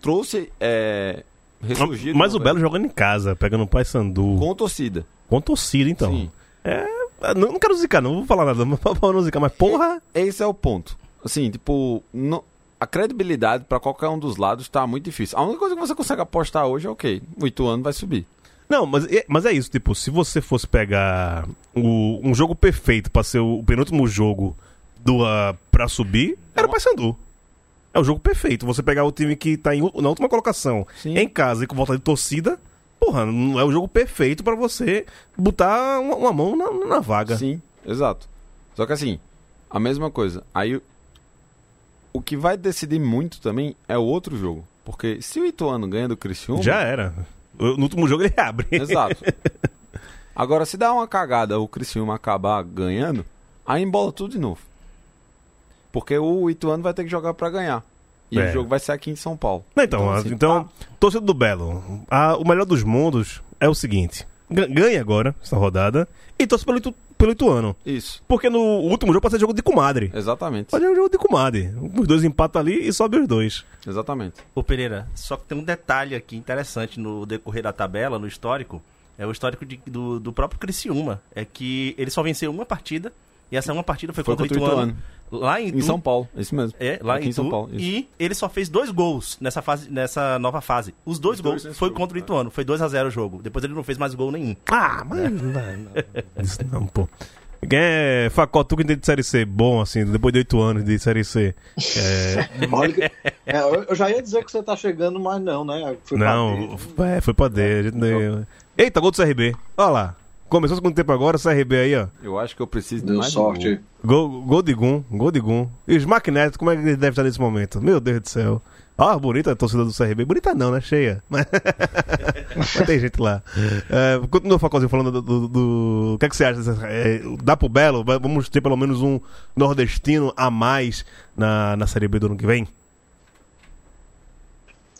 trouxe. É, ressurgido. Mas o Belo jogando em casa, pegando o Pai Sandu. Com torcida. Com torcida, então. Sim. É, não, não quero zicar, não vou falar nada, não zicar, mas porra. Esse é o ponto. Assim, tipo, no, a credibilidade para qualquer um dos lados tá muito difícil. A única coisa que você consegue apostar hoje é ok, o Ituano vai subir. Não, mas é, mas é isso, tipo, se você fosse pegar o, um jogo perfeito para ser o, penúltimo jogo do uh, para subir, era o Paysandu. É o jogo perfeito. Você pegar o time que tá em, na última colocação Sim. em casa e com volta de torcida, porra, não é o jogo perfeito para você botar uma, uma mão na, na, vaga. Sim, exato. Só que assim, a mesma coisa. Aí o que vai decidir muito também é o outro jogo. Porque se o Ituano ganha do Criciúma... Já era. No último jogo ele abre. Exato. Agora, se dá uma cagada o Criciúma acabar ganhando, aí embola tudo de novo. Porque o Ituano vai ter que jogar para ganhar. E é. o jogo vai ser aqui em São Paulo. Então, então, assim, então ah, torcedor do Belo, a, o melhor dos mundos é o seguinte: ganha agora essa rodada e torce pelo, pelo Ituano. Isso. Porque no último jogo pode ser jogo de comadre. Exatamente. Pode ser jogo de comadre. Os dois empatam ali e sobe os dois. Exatamente. Ô Pereira, só que tem um detalhe aqui interessante no decorrer da tabela, no histórico. É o histórico de, do, do próprio Criciúma. É que ele só venceu uma partida e essa uma partida foi, foi contra, contra o Ituano. Lá em, em São Paulo, isso mesmo. É, lá Aqui em, em São Paulo. Isso. E ele só fez dois gols nessa, fase, nessa nova fase. Os dois Os gols dois foi contra o Ituano. Foi 2 a 0 o jogo. Depois ele não fez mais gol nenhum. Ah, mas. É. Não, isso não, pô. Quem é Facó, tu que tem de Série C bom, assim, depois de oito anos de Série C? É... Olha, é, eu já ia dizer que você tá chegando, mas não, né? Foi não, pra D. é, foi pra D. É, Eita, gol do CRB. Olha lá. Começou o segundo tempo agora, CRB aí, ó. Eu acho que eu preciso de mais sorte. Gol. Gol, de Gum, gol de Gum. E os Magnetos, como é que ele deve estar nesse momento? Meu Deus do céu. Ah, bonita a torcida do CRB. Bonita não, né? Cheia. Mas, Mas tem gente lá. É, continua, Facozinho, falando do, do, do, O que é que você acha? É, dá pro Belo? Vamos ter pelo menos um nordestino a mais na, na Série B do ano que vem?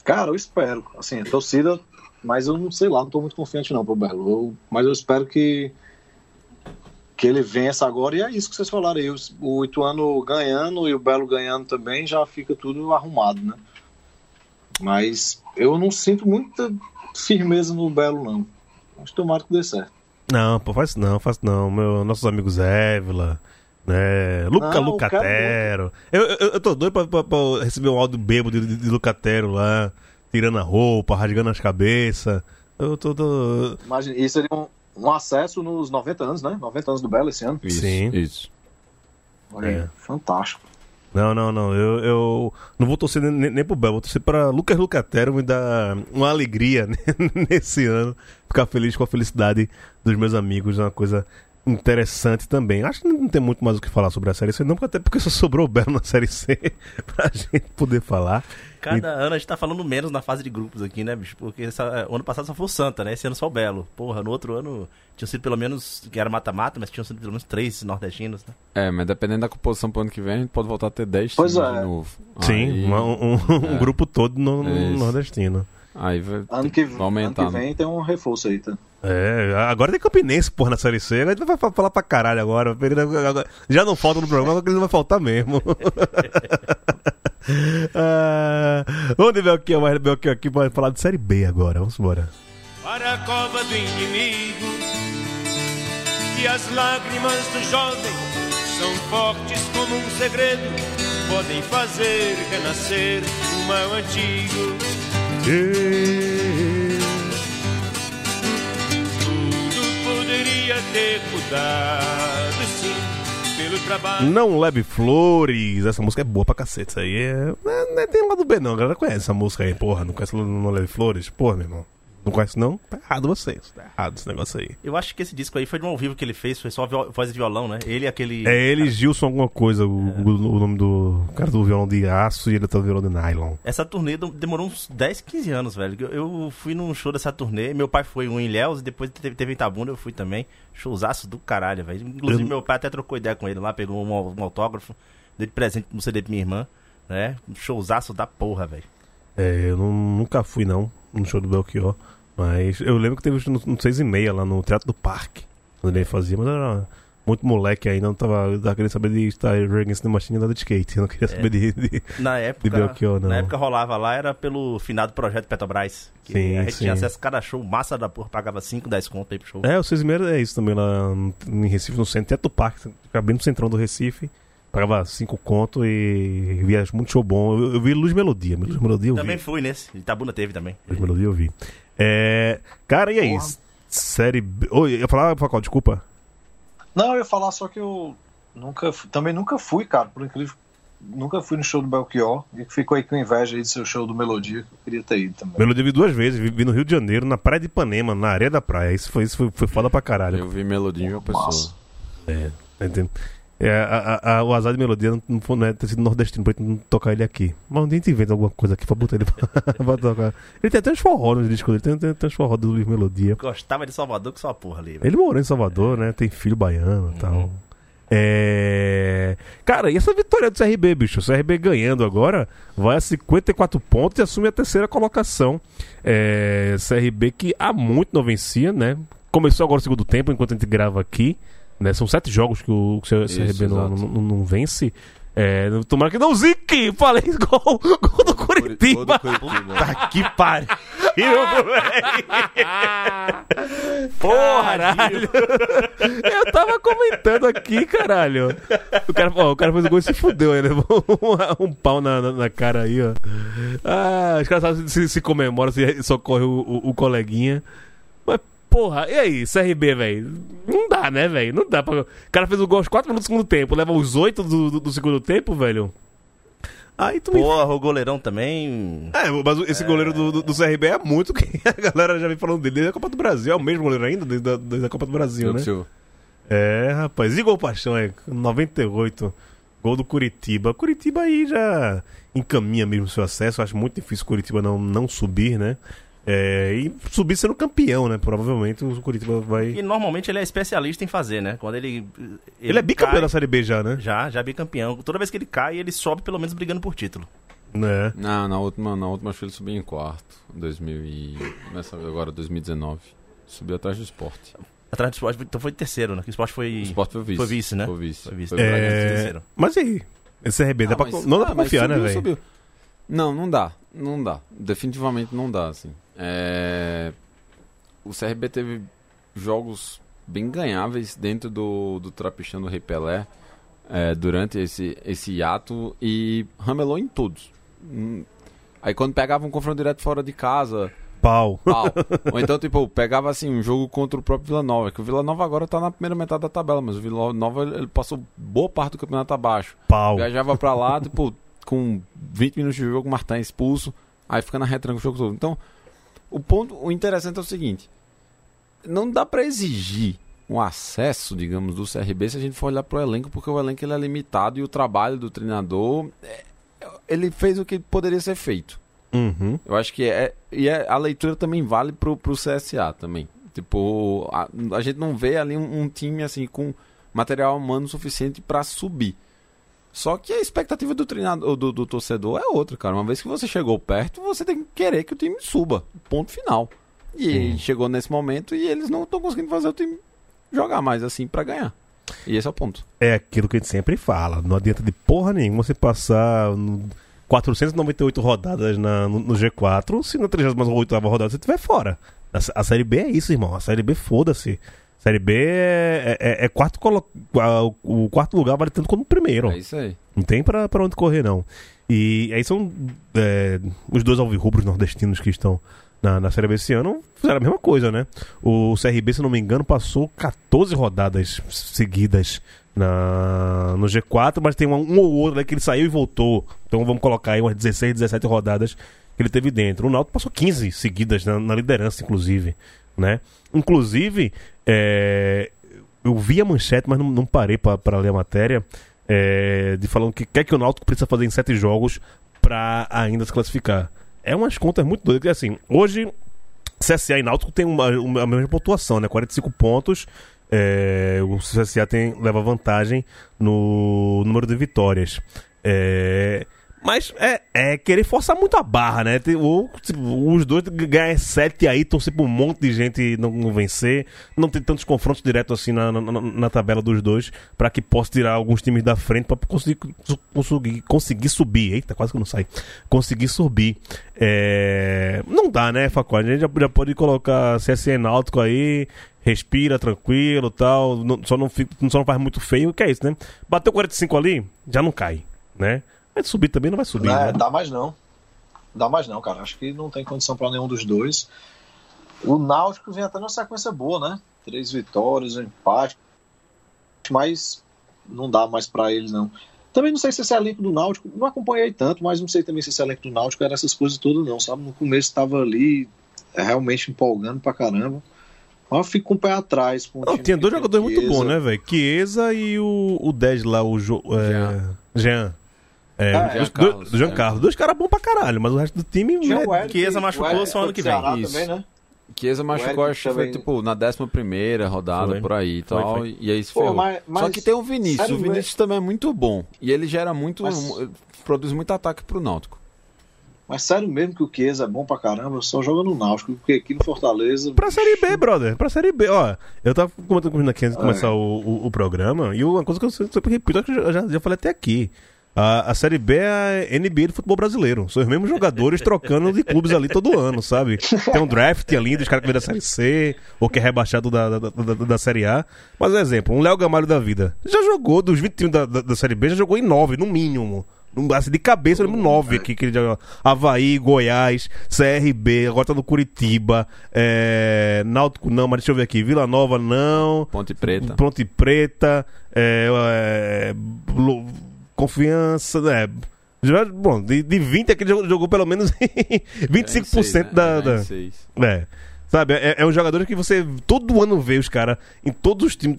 Cara, eu espero. Assim, a torcida mas eu não sei lá, não estou muito confiante não pro Belo. Eu, mas eu espero que que ele vença agora e é isso que vocês falaram aí. O, o Ituano ganhando e o Belo ganhando também já fica tudo arrumado, né? Mas eu não sinto muita firmeza no Belo não. Mas tomara que dê certo. Não, pô, faz não, faz não. Meu, nossos amigos Évila, né? Luca Não, Lucatero. Eu, eu, eu tô doido pra, pra- pra receber um áudio bêbado de, de, de Lucatero lá, tirando a roupa, rasgando as cabeças. Eu tô. tô... Imagina, isso seria um, um acesso nos 90 anos, né? 90 anos do Belo esse ano. Isso, Sim. isso. Olha aí, É. fantástico. Não, não, não. Eu, eu não vou torcer nem, nem pro Bel, vou torcer pra Lucas Lucatero me dar uma alegria nesse ano. Ficar feliz com a felicidade dos meus amigos é uma coisa interessante também. Acho que não tem muito mais o que falar sobre a série C, não, até porque só sobrou o Belo na série C pra gente poder falar. Cada ano a gente tá falando menos na fase de grupos aqui, né, bicho? Porque essa- o ano passado só foi o Santa, né? Esse ano só o Belo. Porra, no outro ano tinham sido pelo menos, que era mata-mata, mas tinham sido pelo menos três nordestinos, né? É, mas dependendo da composição pro ano que vem, a gente pode voltar a ter 10 Pois times é. de novo. Sim, Aí, uma- um, um é. grupo todo no, no Isso. nordestino. Aí vai, Ano que, vai aumentar. ano que né? vem tem um reforço aí, tá? É, agora tem Campinense, porra, na série C. Agora a gente vai fa- falar pra caralho agora. Já não falta no programa, agora ele não vai faltar mesmo. ah, vamos de Belchior, mais Belchior aqui pra falar de série B agora. Vamos embora. para a cova do inimigo. E as lágrimas do jovem são fortes como um segredo, podem fazer renascer o mal antigo. Tudo poderia ter mudado, sim, pelo trabalho. Não leve flores. Essa música é boa pra cacete. Isso aí é. Não, não tem lado B, não. A galera conhece essa música aí, porra. Não conhece Não Leve Flores? Porra, meu irmão. Não conhece, não? Tá errado vocês. Tá errado esse negócio aí. Eu acho que esse disco aí foi de um ao vivo que ele fez, foi só voz de violão, né? Ele e aquele. É ele, Gilson, alguma coisa. O, o- o nome do cara do violão de aço e ele tá do violão de nylon. Essa turnê demorou uns 10, 15 anos, velho. Eu, fui num show dessa turnê, meu pai foi um em Ilhéus e depois teve, teve em Itabuna, eu fui também. Showzaço do caralho, velho. Inclusive, Eu- meu pai até trocou ideia com ele lá, pegou um, um autógrafo, deu de presente no CD pra minha irmã, né? Um showzaço da porra, velho. É, eu não- nunca fui, não, no show do Belchior. Mas eu lembro que teve no, no 6 e meia lá no Teatro do Parque. Quando ele fazia, mas era muito moleque ainda, não tava, eu tava querendo saber de estar Against the Machine nada de skate. Eu não queria saber de, de- Na época, Belchior, não. na época rolava lá, era pelo finado projeto Petrobras. Que Sim, a gente sim. tinha acesso a cada show, massa da porra, pagava 5, 10 conto aí pro show. É, o 6 e meia é isso também lá em Recife, no centro, Teatro do Parque, bem no centrão do Recife. Pagava 5 conto e via muito show bom. Eu, eu vi Luz Melodia, Luz Melodia eu Também vi. fui nesse, Itabuna teve também. Luz Melodia eu vi. É, cara, e aí? Porra. Série B. Oi, eu ia falar, Facol, desculpa. Não, eu ia falar só que eu nunca, também nunca fui, cara, por incrível. Nunca fui no show do Belchior e que ficou aí com inveja aí do seu show do Melodia, que eu queria ter ido também. Melodia vi duas vezes, vi, vi no Rio de Janeiro, na Praia de Ipanema, na areia da praia. Isso foi, isso foi, foi foda pra caralho. Eu vi Melodinho e uma pessoa. Massa. Tá entendendo? É, a- a- o azar de melodia não, não, não é ter sido nordestino pra gente não tocar ele aqui. Mas um dia a gente inventa alguma coisa aqui pra botar ele pra, pra tocar. Ele tem até uns forró no disco dele, tem, tem, tem uns forró do Luiz Melodia. Gostava de Salvador que só a porra ali, velho. Ele morou em Salvador, né? Tem filho baiano e tal. É... Cara, e essa vitória do CRB, bicho? O CRB ganhando agora vai a 54 pontos e assume a terceira colocação. É... CRB que há muito não vencia, né? Começou agora o segundo tempo, enquanto a gente grava aqui. Né? São sete jogos que o que o CRB não, não, não vence. É, tomara que não zique! Falei gol, gol do Curitiba! Tá que pariu, moleque! Caralho! Eu tava comentando aqui, caralho. O cara, ó, o cara fez o gol e se fudeu, ele levou um, um pau na, na, na cara aí, ó. Ah, os caras sabem se, se comemora, se socorre o, o, o coleguinha. Porra, e aí, CRB, velho? Não dá, né, velho? Não dá pra. O cara fez o gol aos 4 minutos do segundo tempo, leva os 8 do, do, do segundo tempo, velho. Aí tu me Porra, o goleirão também. é, mas esse goleiro do, do, do CRB é muito que a galera já vem falando dele desde a Copa do Brasil. É o mesmo goleiro ainda desde a, desde a Copa do Brasil, Diogo né? Silva. É, rapaz. E gol Paixão, é 98. Gol do Curitiba. Curitiba aí já encaminha mesmo seu acesso. Acho muito difícil Curitiba não, não subir, né? É, e subir sendo campeão, né? Provavelmente o Curitiba vai. E normalmente ele é especialista em fazer, né? Quando ele. Ele, é bicampeão cai- da Série B já, né? Já, já é bicampeão. Toda vez que ele cai, ele sobe pelo menos brigando por título. É. Não, na última, na última acho que ele subiu em quarto. 2000 e... Nessa agora, 2019. Subiu atrás do esporte. Atrás do esporte, então foi terceiro, né? Que o esporte foi. O esporte foi vice. Foi vice, né? Foi vice. Foi vice. Foi É. Mas e aí? Esse CRB dá Ah, pra, mas- não dá ah, pra confiar, né, subiu, velho? subiu. Não, não dá. Não dá. Definitivamente não dá, assim. É... o CRB teve jogos bem ganháveis dentro do, do Trapichão do Rei Pelé é, durante esse, esse ato e ramelou em todos. Hum, aí quando pegava um confronto direto fora de casa. Pau. Pau. Ou então, tipo, pegava assim um jogo contra o próprio Vila Nova. Que o Vila Nova agora tá na primeira metade da tabela, mas o Vila Nova ele passou boa parte do campeonato abaixo. Pau. Viajava pra lá, tipo, com 20 minutos de jogo, o Martin expulso. Aí fica na retranca o jogo todo. Então, o ponto, o interessante é o seguinte: não dá para exigir um acesso, digamos, do CRB se a gente for olhar para o elenco, porque o elenco ele é limitado e o trabalho do treinador é, ele fez o que poderia ser feito. Uhum. Eu acho que é e é, a leitura também vale pro, pro CSA também. Tipo, a, a gente não vê ali um, um time assim com material humano suficiente para subir. Só que a expectativa do treinador, do, do, torcedor é outra, cara. Uma vez que você chegou perto, você tem que querer que o time suba. Ponto final. E chegou nesse momento e eles não estão conseguindo fazer o time jogar mais assim para ganhar. E esse é o ponto. É aquilo que a gente sempre fala. Não adianta de porra nenhuma você passar 498 rodadas na, no, no, G4 se na 38 rodada você estiver fora. A, a, Série B é isso, irmão. A Série B, foda-se. Série B é, é, é quarto colo... o quarto lugar vale tanto quanto o primeiro. É isso aí. Não tem pra, pra onde correr, não. E aí são é, os dois alvirrubros nordestinos que estão na, na Série B esse ano fizeram a mesma coisa, né? O CRB, se não me engano, passou 14 rodadas seguidas na, no G4, mas tem um, um ou outro né, que ele saiu e voltou. Então vamos colocar aí umas 16, 17 rodadas que ele teve dentro. O Náutico passou 15 seguidas na, na liderança, inclusive, né? Inclusive, é, eu vi a manchete, mas não, não parei para ler a matéria, é, de falando que quer que o Náutico precisa fazer em sete jogos para ainda se classificar é umas contas muito doidas. Assim, hoje, CSA e Náutico tem uma, uma, a mesma pontuação, né? 45 pontos. É, o CSA tem, leva vantagem no número de vitórias. É, mas é, é querer forçar muito a barra, né? Ou, tipo, os dois ganhar sete aí, torcer pra um monte de gente não, não vencer. Não tem tantos confrontos diretos assim na, na, na tabela dos dois, para que possa tirar alguns times da frente para conseguir, conseguir, conseguir subir. Eita, quase que não sai. Conseguir subir. É... Não dá, né, Facó? A gente já, já pode colocar CSN Náutico aí, respira tranquilo tal. Não, só, não fica, só não faz muito feio, que é isso, né? Bateu 45 ali, já não cai, né? Mas subir também não vai subir. Não, né? Dá mais não. Dá mais não, cara. Acho que não tem condição para nenhum dos dois. O Náutico vem até numa sequência boa, né? Três vitórias, um empate. Mas não dá mais para eles, não. Também não sei se esse elenco do Náutico, não acompanhei tanto, mas não sei também se esse elenco do Náutico era essas coisas todas, não, sabe? No começo estava ali é, realmente empolgando pra caramba. Mas eu fico com o pé atrás. Com não, tinha dois jogadores muito bons, né, velho? Chiesa e o, o 10 lá, o jo, é, Jean. É, ah, é. do, é. Carlos. Dois caras bons pra caralho, mas o resto do time. É... Chiesa machucou só ano que vem. Isso. Também, né? Chiesa machucou, acho que foi tipo na 11 rodada foi. por aí e tal. Foi, foi. E aí se ferrou. Mas, mas... Só que tem o Vinícius. o Vinícius também é muito bom. E ele gera muito. Mas... Produz muito ataque pro Náutico. Mas sério mesmo que o Chiesa é bom pra caramba, só joga no Náutico, porque aqui no Fortaleza. Pra Série B, brother. Pra Série B. Ó, eu tava comentando com o aqui antes de começar é. o, o, o, programa, e uma coisa que eu sempre repito, que eu já, já falei até aqui. A, a Série B é a NBA do futebol brasileiro. São os mesmos jogadores trocando de clubes ali todo ano, sabe? Tem um draft ali dos caras que vêm da Série C, ou que é rebaixado da, da, da, da Série A. Mas, um exemplo, um Léo Gamalho da vida. Já jogou, dos 20 times da, da, da Série B, já jogou em 9, no mínimo. Assim, de cabeça, eu lembro nove aqui que ele já Havaí, Goiás, CRB, agora tá no Curitiba, é, Náutico não, mas deixa eu ver aqui, Vila Nova não. Ponte Preta. Ponte Preta, é, é, confiança, né? Bom, de, de 20 aqui ele jogou pelo menos 25% seis, né? da. da é. Sabe, é, é, um jogador que você todo ano vê os caras em todos os times.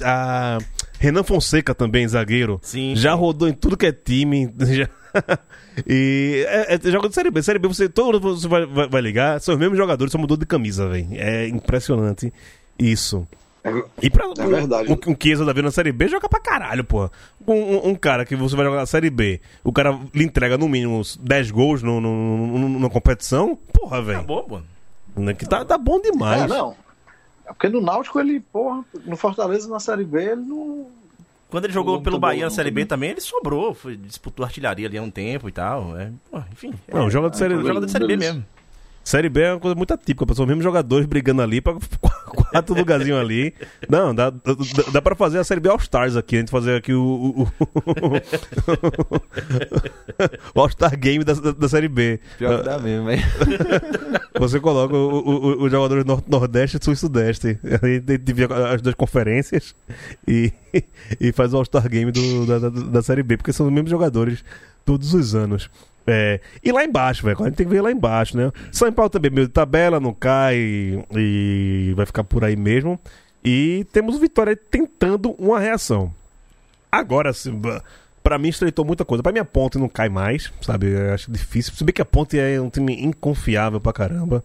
Renan Fonseca também, zagueiro. Sim. Já rodou em tudo que é time. Já... e é, é, joga de Série B. Série B, você, todo você vai, vai, vai ligar, são os mesmos jogadores, só mudou de camisa, velho. É impressionante isso. É, e pra, é verdade. Um, um Chiesa da vida na Série B joga pra caralho, pô. Um, um, um, cara que você vai jogar na Série B, o cara lhe entrega no mínimo 10 gols no, no, no, numa competição, porra, velho. Acabou, pô. Né, que tá, tá bom demais. É, não. É porque no Náutico ele, porra, no Fortaleza na Série B ele não. Quando ele jogou pelo Bahia na Série B também, ele sobrou. Foi, disputou artilharia ali há um tempo e tal. É, pô, enfim. Não, é, joga de Série, é, joga de série B mesmo. Série B é uma coisa muito atípica, são os mesmos jogadores brigando ali pra quatro lugarzinhos ali. Não, dá, dá, dá pra fazer a Série B All-Stars aqui, a gente fazer aqui o. O, o All-Star Game da, da, Série B. Pior que dá mesmo, hein? Você coloca os jogadores Nordeste e Sul e Sudeste. Aí divide as duas conferências e, e faz o All-Star Game do, da, da, da Série B, porque são os mesmos jogadores todos os anos. É, e lá embaixo, velho. A gente tem que ver lá embaixo, né? São Paulo também, meio de tabela, não cai e vai ficar por aí mesmo. E temos o Vitória tentando uma reação. Agora, assim, pra mim estreitou muita coisa. Pra mim a Ponte não cai mais, sabe? Eu acho difícil. Se bem que a Ponte é um time inconfiável pra caramba.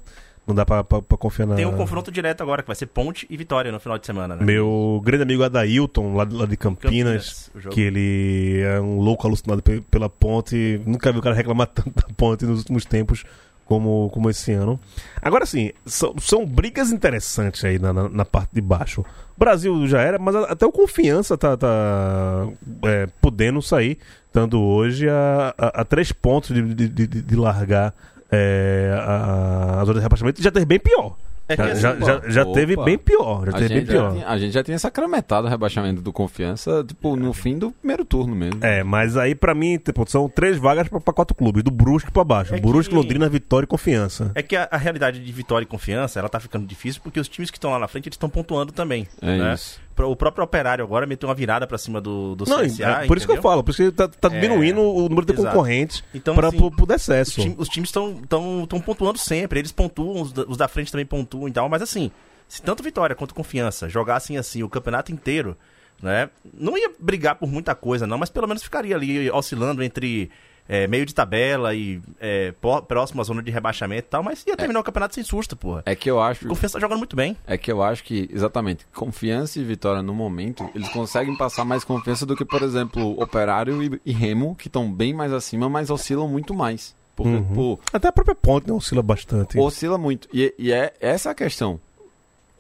Não dá pra, pra, pra, confiar na. Tem um confronto direto agora, que vai ser Ponte e Vitória no final de semana, né? Meu grande amigo Adailton, lá, lá de Campinas, Campinas que ele é um louco alucinado pela ponte. Nunca vi o cara reclamar tanto da ponte nos últimos tempos como, como esse ano. Agora sim, são, são brigas interessantes aí na, na, na, parte de baixo. O Brasil já era, mas até o Confiança tá, tá é, podendo sair, estando hoje a, a, a três pontos de, de, de, de largar é, a, a zona de rebaixamento já teve bem pior. É já, assim, já, já, já teve bem pior. Já a, teve bem pior. Tinha, a gente já tinha sacramentado o rebaixamento do Confiança, tipo, no fim do primeiro turno mesmo. É, mas aí pra mim, tipo, são três vagas pra, pra quatro clubes, do Brusque pra baixo. É Brusque, que... Londrina, Vitória e Confiança. É que a, a, realidade de Vitória e Confiança, ela tá ficando difícil porque os times que estão lá na frente, eles estão pontuando também. É né? isso o próprio Operário agora meteu uma virada para cima do, do não, CSA. É, por isso que eu falo, por isso que tá, tá é, diminuindo o número de exato. concorrentes então, para assim, o decesso. Os, times estão pontuando sempre, eles pontuam, os da, os da frente também pontuam e tal, mas assim, se tanto Vitória quanto Confiança jogassem assim o campeonato inteiro, né, não ia brigar por muita coisa não, mas pelo menos ficaria ali oscilando entre é, meio de tabela e é, próximo à zona de rebaixamento e tal, mas ia terminar é. o campeonato sem susto, porra. É que eu acho. Confiança tá jogando muito bem. É que eu acho que, exatamente, confiança e vitória no momento, eles conseguem passar mais confiança do que, por exemplo, Operário e, e Remo, que estão bem mais acima, mas oscilam muito mais. Porque, uhum. pô, Até a própria ponte né, oscila bastante. Oscila muito. E, e é essa a questão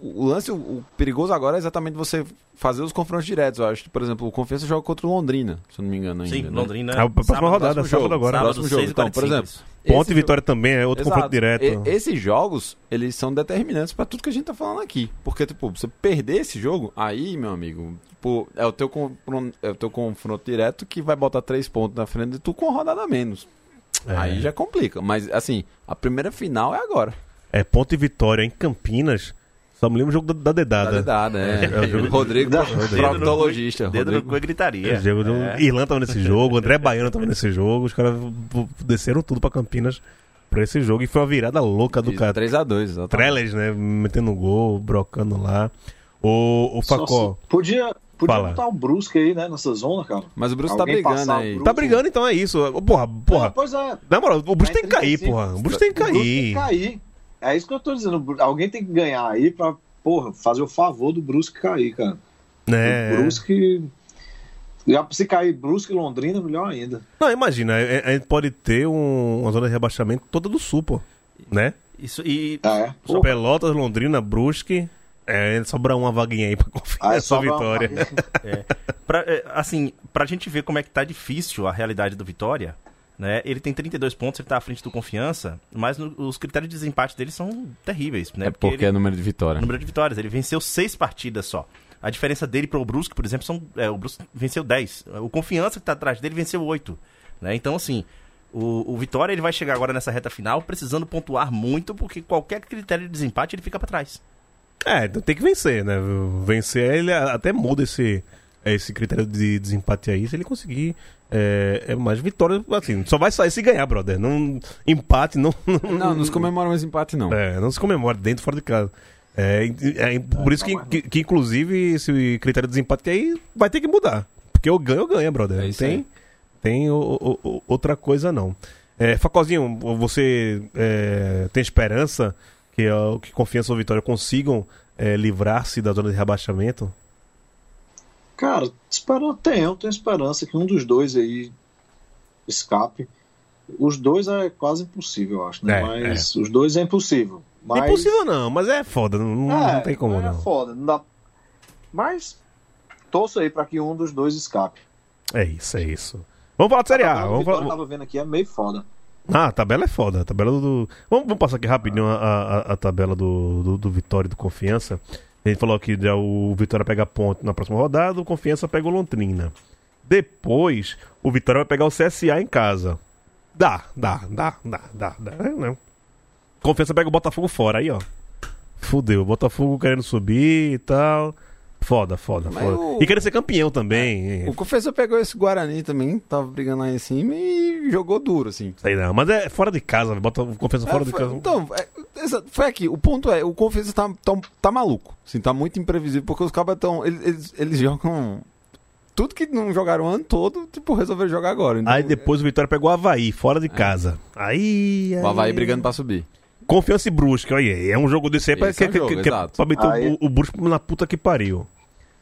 o lance, o, o, perigoso agora é exatamente você fazer os confrontos diretos. Eu acho que, por exemplo, o Confiança joga contra o Londrina, se eu não me engano ainda. Sim, né? Londrina. É a próxima rodada, sábado agora. Sábado, próximo jogo. Então, por exemplo, Ponte e Vitória jogo... também é outro Exato. confronto direto. E, esses jogos, eles são determinantes para tudo que a gente tá falando aqui. Porque, tipo, você perder esse jogo, aí, meu amigo, tipo, é o teu, é o teu confronto direto que vai botar três pontos na frente de tu com rodada a menos. É. Aí já complica. Mas, assim, a primeira final é agora. É Ponte e Vitória em Campinas só me lembro o jogo da, da dedada. Da dedada, é. é, o jogo... Rodrigo, da... proctologista. Dedo no cu e gritaria. É, jogo do... é. Irlanda tava nesse jogo, André Baiano tava nesse jogo, os caras desceram tudo pra Campinas pra esse jogo e foi uma virada louca do cara. 3x2, exatamente. Trellis, né? Metendo gol, brocando lá. O, o Facó. Podia, Podia Fala. botar o Brusque aí, né, nessa zona, cara. Mas o Brusque tá Alguém tá brigando aí. Tá brigando, então é isso. Porra, porra. É, pois é. Na moral, o Brusque tem que cair, porra. O Brusque tem que cair. O Brusque tem que cair. É isso que eu tô dizendo. Alguém tem que ganhar aí pra, porra, fazer o favor do Brusque cair, cara. É. O Brusque. Já, se cair Brusque e Londrina, melhor ainda. Não, imagina, a, gente pode ter um, uma zona de rebaixamento toda do Sul, pô. Né? Isso, e. É, Pelotas, Londrina, Brusque. É, sobra uma vaguinha aí pra confiar nessa vitória. É. Pra, é, assim, pra gente ver como é que tá difícil a realidade do Vitória, né? Ele tem 32 pontos, ele está à frente do Confiança, mas no, os critérios de desempate dele são terríveis. Né? É porque, porque ele, é número de vitórias. Número de vitórias. Ele venceu seis partidas só. A diferença dele para o Brusque, por exemplo, são, é, o Brusque venceu 10. O Confiança que está atrás dele venceu 8. Né? Então, assim, o, o, Vitória ele vai chegar agora nessa reta final precisando pontuar muito, porque qualquer critério de desempate ele fica para trás. É, então tem que vencer, né? Vencer ele até muda esse, esse critério de desempate aí, se ele conseguir é, é mais vitória, assim, só vai sair se ganhar, brother. Não, empate não. Não, não se comemora mais empate, não. É, não se comemora dentro fora de casa. É, é por isso que, que, que, inclusive, esse critério de desempate que aí vai ter que mudar. Porque eu ganho, eu ganho, brother. É tem tem o, o, outra coisa, não. É, Facozinho, você é, tem esperança que, que Confiança ou Vitória consigam é, livrar-se da zona de rebaixamento? Cara, espero, tenho, tenho esperança que um dos dois aí escape. Os dois é quase impossível, eu acho, né? É, mas é. os dois é impossível. Mas... É impossível não, mas é foda, não, é, não tem como é não. É foda, não dá. Mas torço aí para que um dos dois escape. É isso, é isso. Vamos falar de Série A. Vamos falar... Eu tava vendo aqui, é meio foda. Ah, a tabela é foda. A tabela do. Vamos, vamos passar aqui rapidinho a, a, a tabela do, do, do, Vitória e do Confiança. A gente falou que já o Vitória pega ponto na próxima rodada, o Confiança pega o Londrina. Depois, o Vitória vai pegar o CSA em casa. Dá, dá, dá, dá, dá, dá. É, não. Confiança pega o Botafogo fora, aí ó. Fudeu, Botafogo querendo subir e tal. Foda, foda, Mas foda. O... E querer ser campeão também. É. O Confessor pegou esse Guarani também, tava brigando lá em cima e jogou duro, assim. Sei não, mas é fora de casa, bota o Confessor é, fora foi, de casa. Então, é, foi aqui. O ponto é, o Confessor tá, tá, tá maluco. Assim, tá muito imprevisível, porque os cabas estão. Eles, eles, eles jogam tudo que não jogaram o ano todo, tipo, resolveram jogar agora. Então, aí depois o Vitória pegou o Havaí, fora de é. casa. Aí, aí. O Havaí brigando pra subir. Confiança e Brusque, olha, é um jogo desse aí pra, que, é um que, jogo, que, é pra meter aí... o, o Brusque na puta que pariu.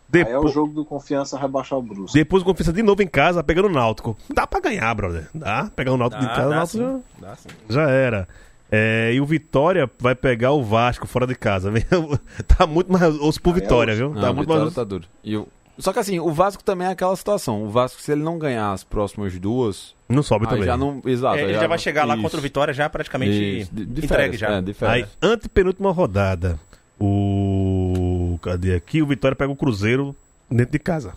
Depo... Aí é o jogo do Confiança rebaixar o Brusque. Depois o Confiança de novo em casa, pegando o Náutico. Dá pra ganhar, brother. Dá, pegar o Náutico dá, de casa, dá, Náutico sim. Já... Dá, sim. já era. É, e o Vitória vai pegar o Vasco fora de casa. tá muito mais osso pro Vitória, viu? Não, tá muito mais tá duro. E o, só que assim, o Vasco também é aquela situação. O Vasco, se ele não ganhar as próximas duas. Não sobe também. Já não, exato. É, ele já, já vai chegar isso. lá contra o Vitória já praticamente isso. de, de entregue já. É, de Aí, antepenúltima rodada. O. Cadê aqui? O Vitória pega o Cruzeiro dentro de casa.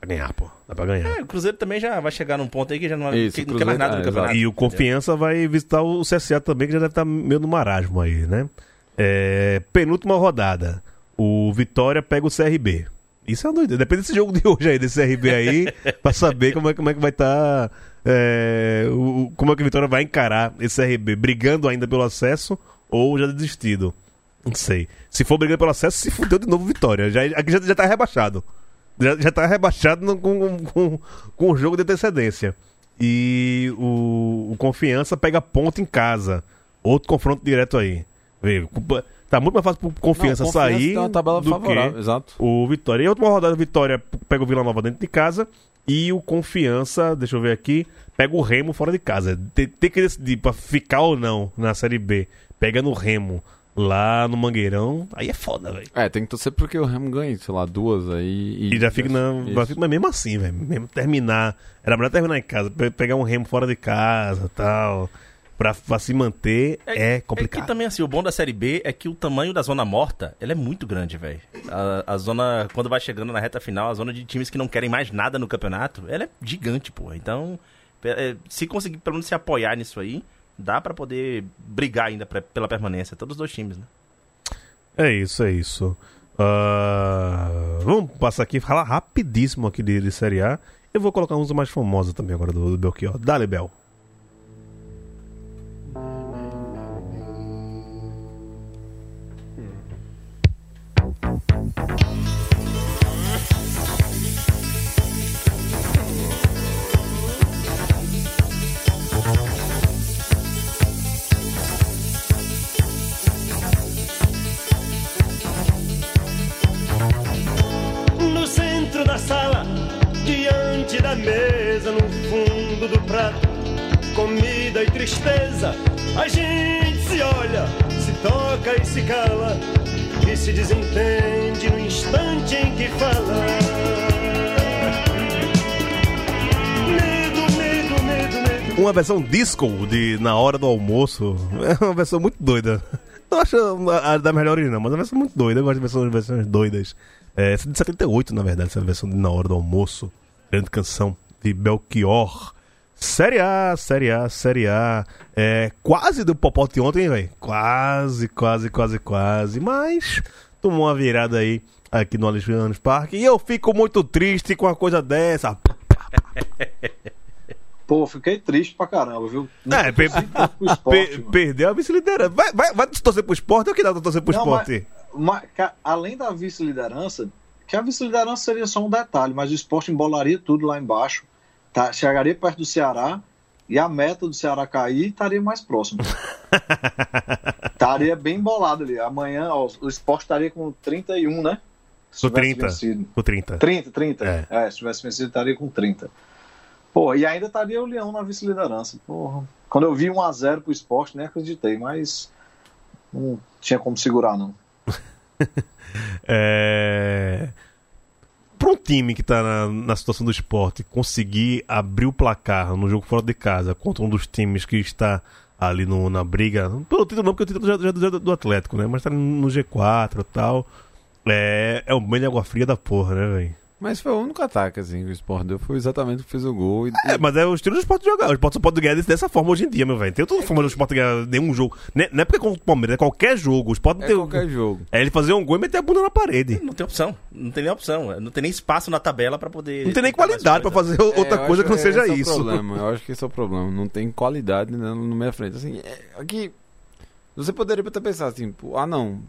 Pra ganhar, pô. Dá pra ganhar. É, o Cruzeiro também já vai chegar num ponto aí que já não, isso, que, não quer mais nada é, do campeonato. E o Confiança vai visitar o CSA também, que já deve estar tá meio no marasmo aí, né? É, penúltima rodada. O Vitória pega o CRB. Isso é uma doideira. Depende desse jogo de hoje aí, desse RB aí, pra saber como é, como é que vai estar. Tá, é, o, como é que o Vitória vai encarar esse RB, brigando ainda pelo acesso ou já desistido. Não sei. Se for brigando pelo acesso, se fudeu de novo Vitória. Já, aqui já, já tá rebaixado. Já, já tá rebaixado no, com, com, com o jogo de antecedência. E o, o Confiança pega ponto em casa. Outro confronto direto aí. Vê, Tá muito mais fácil pro Confiança, não, confiança sair uma tabela do favorável, que exato. o Vitória. E a última rodada, o Vitória pega o Vila Nova dentro de casa e o Confiança, deixa eu ver aqui, pega o Remo fora de casa. Tem, tem que decidir pra ficar ou não na Série B. Pega no Remo lá no Mangueirão, aí é foda, velho. É, tem que torcer porque o Remo ganhe, sei lá, duas aí. E, e já fica na. Mas mesmo assim, velho. Mesmo terminar. Era melhor terminar em casa, pegar um Remo fora de casa tal pra, pra se manter é, é complicado. É que também, assim, o bom da Série B é que o tamanho da zona morta, ela é muito grande, velho. A, a, zona, quando vai chegando na reta final, a zona de times que não querem mais nada no campeonato, ela é gigante, pô. Então, é, se conseguir pelo menos se apoiar nisso aí, dá para poder brigar ainda pra, pela permanência, todos os dois times, né? É isso, é isso. Uh, vamos passar aqui, falar rapidíssimo aqui de, de Série A. Eu vou colocar uns mais famosos também agora do, do Belchior. Dale, Bel. Tristeza, a gente se olha, se toca e se cala, e se desentende no instante em que fala. Uma versão disco de Na Hora do Almoço é uma versão muito doida. Não acho a da melhor não, mas é uma versão muito doida. Eu gosto de versões, versões doidas. É, é de 78, na verdade, essa versão de Na Hora do Almoço. Grande canção de Belchior. Série A, Série A, Série A. É, quase deu popote ontem, velho. Quase, quase, quase, quase. Mas tomou uma virada aí aqui no Alexandre Parque. E eu fico muito triste com a coisa dessa. Pô, fiquei triste pra caramba, viu? é, per esporte, per perdeu a vice-liderança. Vai, vai, vai torcer pro esporte ou que dá pra torcer pro Não, esporte? Mas, mas, além da vice-liderança, que a vice-liderança seria só um detalhe, mas o esporte embolaria tudo lá embaixo tá, chegaria perto do Ceará e a meta do Ceará cair estaria mais próximo. estaria bem bolado ali. Amanhã ó, o esporte estaria com 31, né? Se com 30. Vencido. Com 30. 30, 30. É. é. se tivesse vencido, estaria com 30. Pô, e ainda estaria o Leão na vice-liderança. Porra. Quando eu vi 1x0 pro esporte, nem acreditei, mas não tinha como segurar, não. é... Para um time que tá na, na, situação do esporte conseguir abrir o placar no jogo fora de casa contra um dos times que está ali no, na briga, pelo título não, porque o título já, já, já é do Atlético, né? Mas tá no G4 e tal. É, é um banho de água fria da porra, né, velho? Mas foi o único ataque, assim, que o Sport deu. Foi exatamente o que fez o gol. E... É, mas é o estilo do Sport jogar. O Sport só pode ganhar dessa forma hoje em dia, meu velho. Tem outra forma do Sport ganhar nenhum jogo. Não é, não é porque é contra o Palmeiras, é qualquer jogo. O Sport não é tem. qualquer jogo. É ele fazer um gol e meter a bunda na parede. Não tem opção. Não tem nem opção. Não tem nem espaço na tabela pra poder. Não tem nem qualidade pra fazer outra é, coisa que não seja é isso. É o problema. Eu acho que esse é o problema. Não tem qualidade na minha frente. Assim, é, aqui. Você poderia até pensar assim, ah não,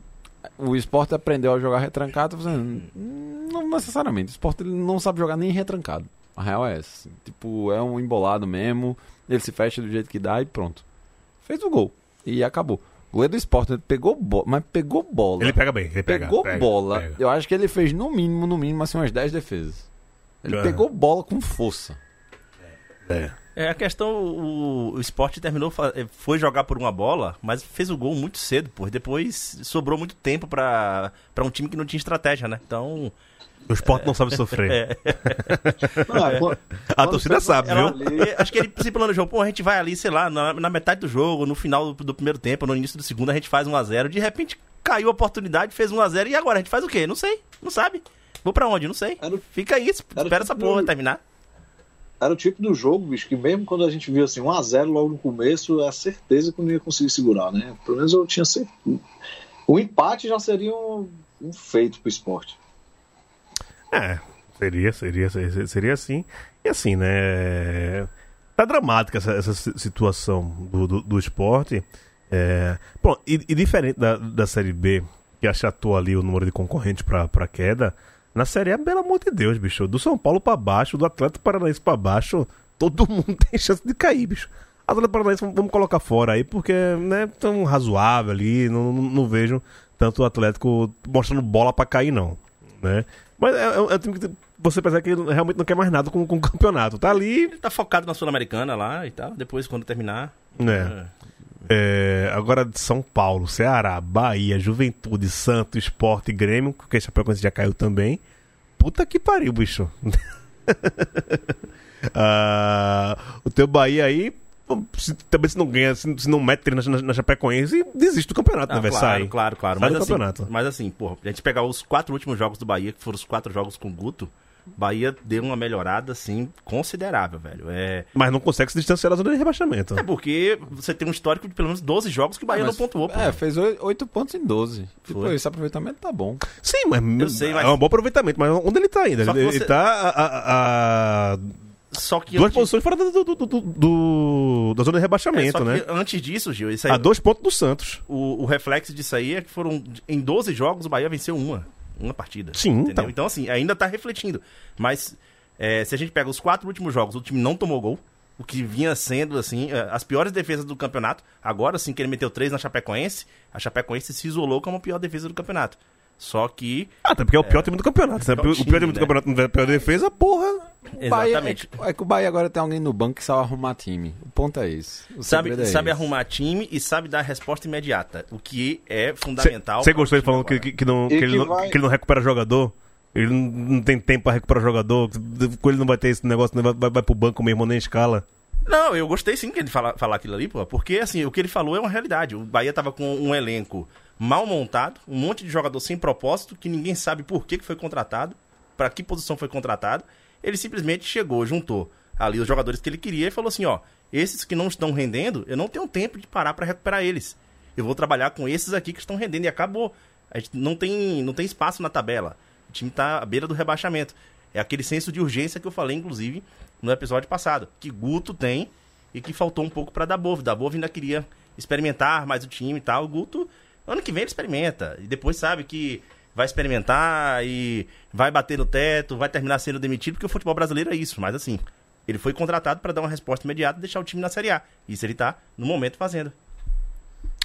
o esporte aprendeu a jogar retrancado, fazendo, não necessariamente. O esporte ele não sabe jogar nem retrancado. A real é essa. Assim. Tipo, é um embolado mesmo, ele se fecha do jeito que dá e pronto. Fez o gol. E acabou. O goleiro do esporte ele pegou bola, mas pegou bola. Ele pega bem, ele pega. Pegou pega, bola. Pega. Eu acho que ele fez no mínimo, no mínimo, assim, umas 10 defesas. Ele pegou bola com força. É. É, a questão, o, o esporte terminou, eh, foi jogar por uma bola, mas fez o gol muito cedo, pô. Depois sobrou muito tempo pra, pra um time que não tinha estratégia, né? Então. O esporte é, não sabe sofrer. É. Não, a torcida sabe, viu? Ali... Acho que ele se planejou, pô, a gente vai ali, sei lá, na, na metade do jogo, no final do, do, primeiro tempo, no início do segundo, a gente faz 1x0. De repente caiu a oportunidade, fez 1x0 e agora a gente faz o quê? Não sei, não sabe. Vou pra onde? Não sei. Fica aí, espera essa porra terminar era o tipo do jogo, bicho, que mesmo quando a gente viu assim 1 a 0 logo no começo, é certeza que não ia conseguir segurar, né? Pelo menos eu tinha certeza. O empate já seria um, um feito pro esporte. É, seria, seria, seria, seria assim. E assim, né? Tá dramática essa, essa situação do, do, do esporte. É, bom, e, e, diferente da, da Série B, que achatou ali o número de concorrentes para queda, na Série A, pelo amor de Deus, bicho. Do São Paulo para baixo, do Atlético Paranaense para baixo, todo mundo tem chance de cair, bicho. Atlético Paranaense vamos colocar fora aí, porque né, tão razoável ali, não, não, não vejo tanto o Atlético mostrando bola para cair, não. Né? Mas é, é, é um time que você pensa que ele realmente não quer mais nada com, com o campeonato. Tá ali. Ele tá focado na Sul-Americana lá e tal. Depois, quando terminar. É. é. É, agora de São Paulo, Ceará, Bahia, Juventude, Santos, Esporte, Grêmio, porque a Chapecoense já caiu também. Puta que pariu, bicho. ah, o teu Bahia aí, se, também se não ganha, se, se não mete na, na, na Chapecoense, desiste do campeonato, né? Vai claro, sair. Claro, claro, Mas assim, mas assim, porra, a gente pegar os quatro últimos jogos do Bahia, que foram os quatro jogos com o Guto, Bahia deu uma melhorada, assim, considerável, velho. É... Mas não consegue se distanciar da zona de rebaixamento. É porque você tem um histórico de pelo menos 12 jogos que o Bahia não pontuou. Pô. É, fez 8 pontos em 12. Tipo, esse aproveitamento tá bom. Sim, mas, Eu sei, mas... é um bom aproveitamento. Mas onde ele tá ainda? Ele, você... ele tá a... a, a... Só que duas antes... posições fora do, do, do, do, da zona de rebaixamento, é, né? Antes disso, Gil, isso aí, a dois pontos do Santos. O, o reflexo disso aí é que foram em 12 jogos o Bahia venceu uma uma partida. Sim, entendeu? Então. então, assim, ainda tá refletindo. Mas é, se a gente pega os quatro últimos jogos, o time não tomou gol. O que vinha sendo, assim, é, as piores defesas do campeonato. Agora sim que ele meteu três na Chapecoense, a Chapecoense se isolou como a pior defesa do campeonato. Só que. Ah, até porque é o pior é, time do campeonato. Né? O pior time, do né? campeonato não é a pior defesa, porra. Exatamente. É, é, que o Bahia agora tem alguém no banco que sabe arrumar time. O ponto é isso. sabe é sabe arrumar time e sabe dar resposta imediata. O que é fundamental. Você gostou de falando que, que, que, não, que, ele não, que ele não recupera jogador? Ele não tem tempo para recuperar jogador. Com ele não vai ter esse negócio, vai, vai, vai pro banco mesmo, nem escala. Não, eu gostei sim que ele falar, falar aquilo ali, pô. Porque, assim, o que ele falou é uma realidade. O Bahia tava com um elenco mal montado, um monte de jogador sem propósito, que ninguém sabe por que, que foi contratado, para que posição foi contratado. Ele simplesmente chegou, juntou ali os jogadores que ele queria e falou assim: ó, esses que não estão rendendo, eu não tenho tempo de parar para recuperar eles. Eu vou trabalhar com esses aqui que estão rendendo e acabou. A gente não tem, não tem espaço na tabela. O time está à beira do rebaixamento. É aquele senso de urgência que eu falei, inclusive, no episódio passado, que Guto tem e que faltou um pouco para Dabov. Dabov ainda queria experimentar mais o time e tal. O Guto Ano que vem ele experimenta. E depois sabe que vai experimentar e vai bater no teto, vai terminar sendo demitido, porque o futebol brasileiro é isso. Mas assim, ele foi contratado para dar uma resposta imediata e deixar o time na Série A. Isso ele tá, no momento, fazendo.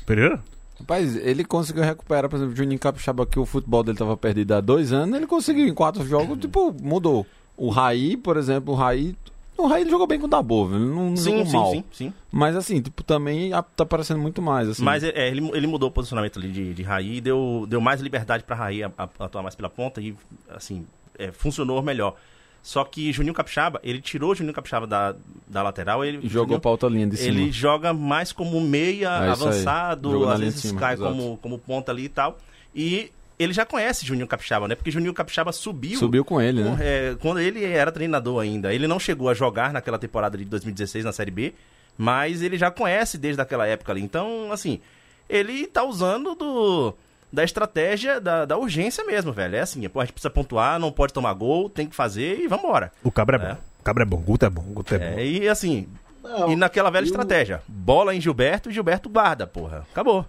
Pereira? Rapaz, ele conseguiu recuperar, por exemplo, o Juninho Capixaba, que o futebol dele tava perdido há dois anos, ele conseguiu em quatro jogos, tipo, mudou. O Raí, por exemplo, o Raí o Raí jogou bem com o Dabo, ele não, não sim, jogou sim, mal. sim, sim. Mas assim, tipo, também tá parecendo muito mais. Assim. Mas é, ele, ele mudou o posicionamento ali de, de Raí, deu, deu mais liberdade pra Raí atuar mais pela ponta e, assim, é, funcionou melhor. Só que Juninho Capixaba, ele tirou o Juninho Capixaba da, da lateral. Ele e jogou pra outra linha de cima. Ele joga mais como meia É avançado, às vezes cima, cai exato. como, como ponta ali e tal. E ele já conhece Juninho Capixaba, né? Porque Juninho Capixaba subiu. Subiu com ele, né? é, quando ele era treinador ainda. Ele não chegou a jogar naquela temporada de 2016 na Série B, mas ele já conhece desde aquela época ali. Então, assim, ele tá usando do, da estratégia da, da urgência mesmo, velho. É assim, a gente precisa pontuar, não pode tomar gol, tem que fazer e vambora. O Cabra é, É. bom. O Cabra é bom. Guto é bom. Guto é, bom. É, e assim, Não, e naquela velha e o- estratégia, bola em Gilberto e Gilberto guarda, porra. Acabou.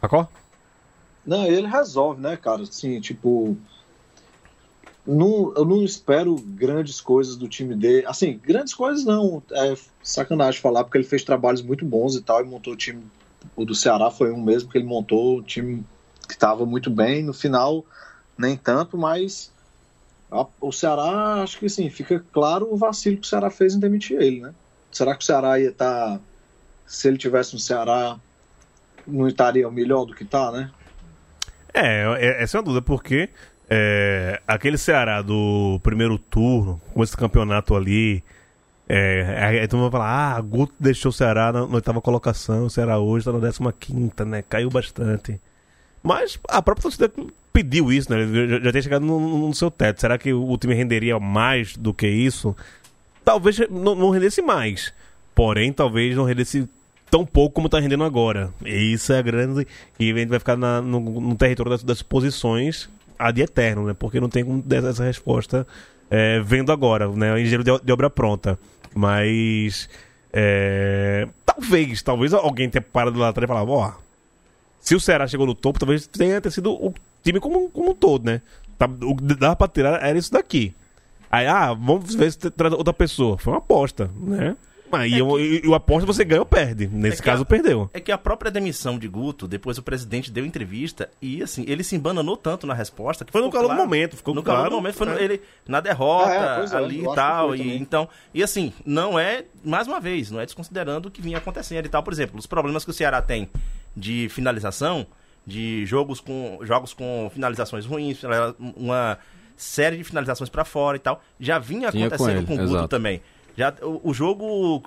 Facó? Não, ele resolve, né, cara? Assim, tipo. Não, eu não espero grandes coisas do time dele. Assim, grandes coisas não. É sacanagem falar, porque ele fez trabalhos muito bons e tal, e montou o time. O do Ceará foi um mesmo que ele montou, um time que estava muito bem. No final, nem tanto, mas o Ceará, acho que sim, fica claro o vacilo que o Ceará fez em demitir ele, né? Será que o Ceará ia estar. se ele tivesse no Ceará, não estaria melhor do que tá, né? É, é- essa é uma dúvida, porque é, aquele Ceará do primeiro turno, com esse campeonato ali, é, aí mundo vai falar, ah, Guto deixou o Ceará na, na oitava colocação, o Ceará hoje tá na décima quinta, né? Caiu bastante. Mas a própria torcida pediu isso, né? Já, já tem chegado no, no- seu teto. Será que o time renderia mais do que isso? Talvez não, não rendesse mais. Porém, talvez não rendesse tão pouco como tá rendendo agora. E isso é a grande. E a gente vai ficar na- no, no território das, das posições ad eterno, né? Porque não tem como dar essa resposta é, vendo agora, né? Engenheiro de, de obra pronta. Mas. é, talvez, talvez alguém tenha parado lá atrás e falado, ó. se o Ceará chegou no topo, talvez tenha ter sido o time como, como um todo, né? Tá- O que dava pra tirar era isso daqui. Aí, ah, vamos ver se traz outra pessoa. Foi uma aposta, né? Mas e, o- e o aposta você ganha ou perde. Nesse É que caso, a- perdeu. É que a própria demissão de Guto, depois o presidente deu entrevista e assim, ele se embananou tanto na resposta que Foi no calor do claro- momento, ficou no claro. calor do momento, foi no- É. ele na derrota É, é, ali eu e tal. que E, então, e assim, não é, mais uma vez, não é desconsiderando o que vinha acontecendo e tal. Por exemplo, os problemas que o Ceará tem de finalização, de jogos com, jogos com finalizações ruins, uma série de finalizações pra fora e tal, já vinha Tinha com acontecendo ele, com, o Guto exato. também. Já, o, o jogo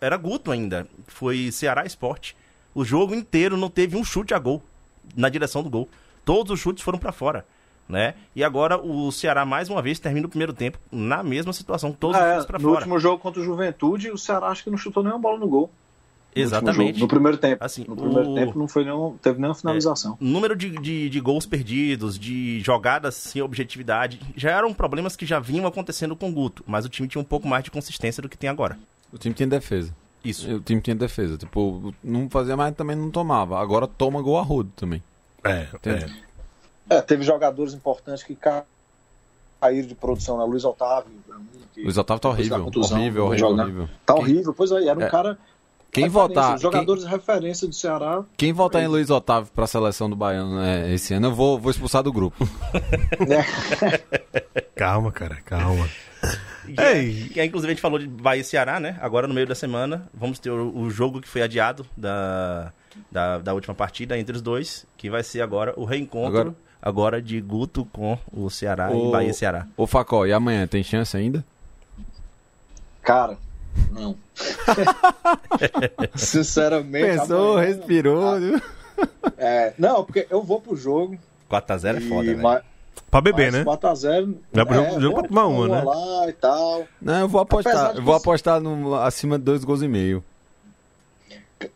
era Guto ainda, foi Ceará Esporte. O jogo inteiro não teve um chute a gol na direção do gol. Todos os chutes foram pra fora, né? E agora o Ceará mais uma vez termina o primeiro tempo na mesma situação, todos os É, chutes pra no fora. último jogo contra o Juventude, o Ceará acho que não chutou nenhuma bola no gol. No Exatamente. jogo, No primeiro tempo. Assim, no primeiro o- tempo não foi nenhum, teve nenhuma finalização. Número de, de, de gols perdidos, de jogadas sem objetividade, já eram problemas que já vinham acontecendo com o Guto, mas o time tinha um pouco mais de consistência do que tem agora. O time tinha defesa. Isso. O time tinha defesa. Tipo, não fazia mais também não tomava. Agora toma gol a rodo também. É, Entende? é. É, teve jogadores importantes que ca- caíram de produção, né? Luiz Otávio. mim, que Luiz Otávio tá horrível. contusão, horrível, horrível, joga. horrível. Tá horrível, pois aí, era um É. cara. Quem votar, jogadores de referência do Ceará. quem, quem votar em Luiz Otávio pra seleção do Baiano né, esse ano, eu vou, vou expulsar do grupo. né? Calma, cara, calma. E é- Ei. que é, inclusive a gente falou de Bahia e Ceará, né? Agora no meio da semana vamos ter o, o jogo que foi adiado da, da, da última partida entre os dois, que vai ser agora o reencontro agora, Agora- de Guto com o Ceará O- e Bahia e Ceará. Ô Facó, e amanhã tem chance ainda? Cara, não. Sinceramente. Pensou, amanhã- respirou. viu? É, não, porque eu vou pro jogo. 4x0 é foda, ma- Pra beber, mas né? 4x0. Vai pro jogo- jogo pra tomar uma, né? lá e tal. Não, eu vou apostar. Eu vou você- apostar no, acima de dois gols e meio.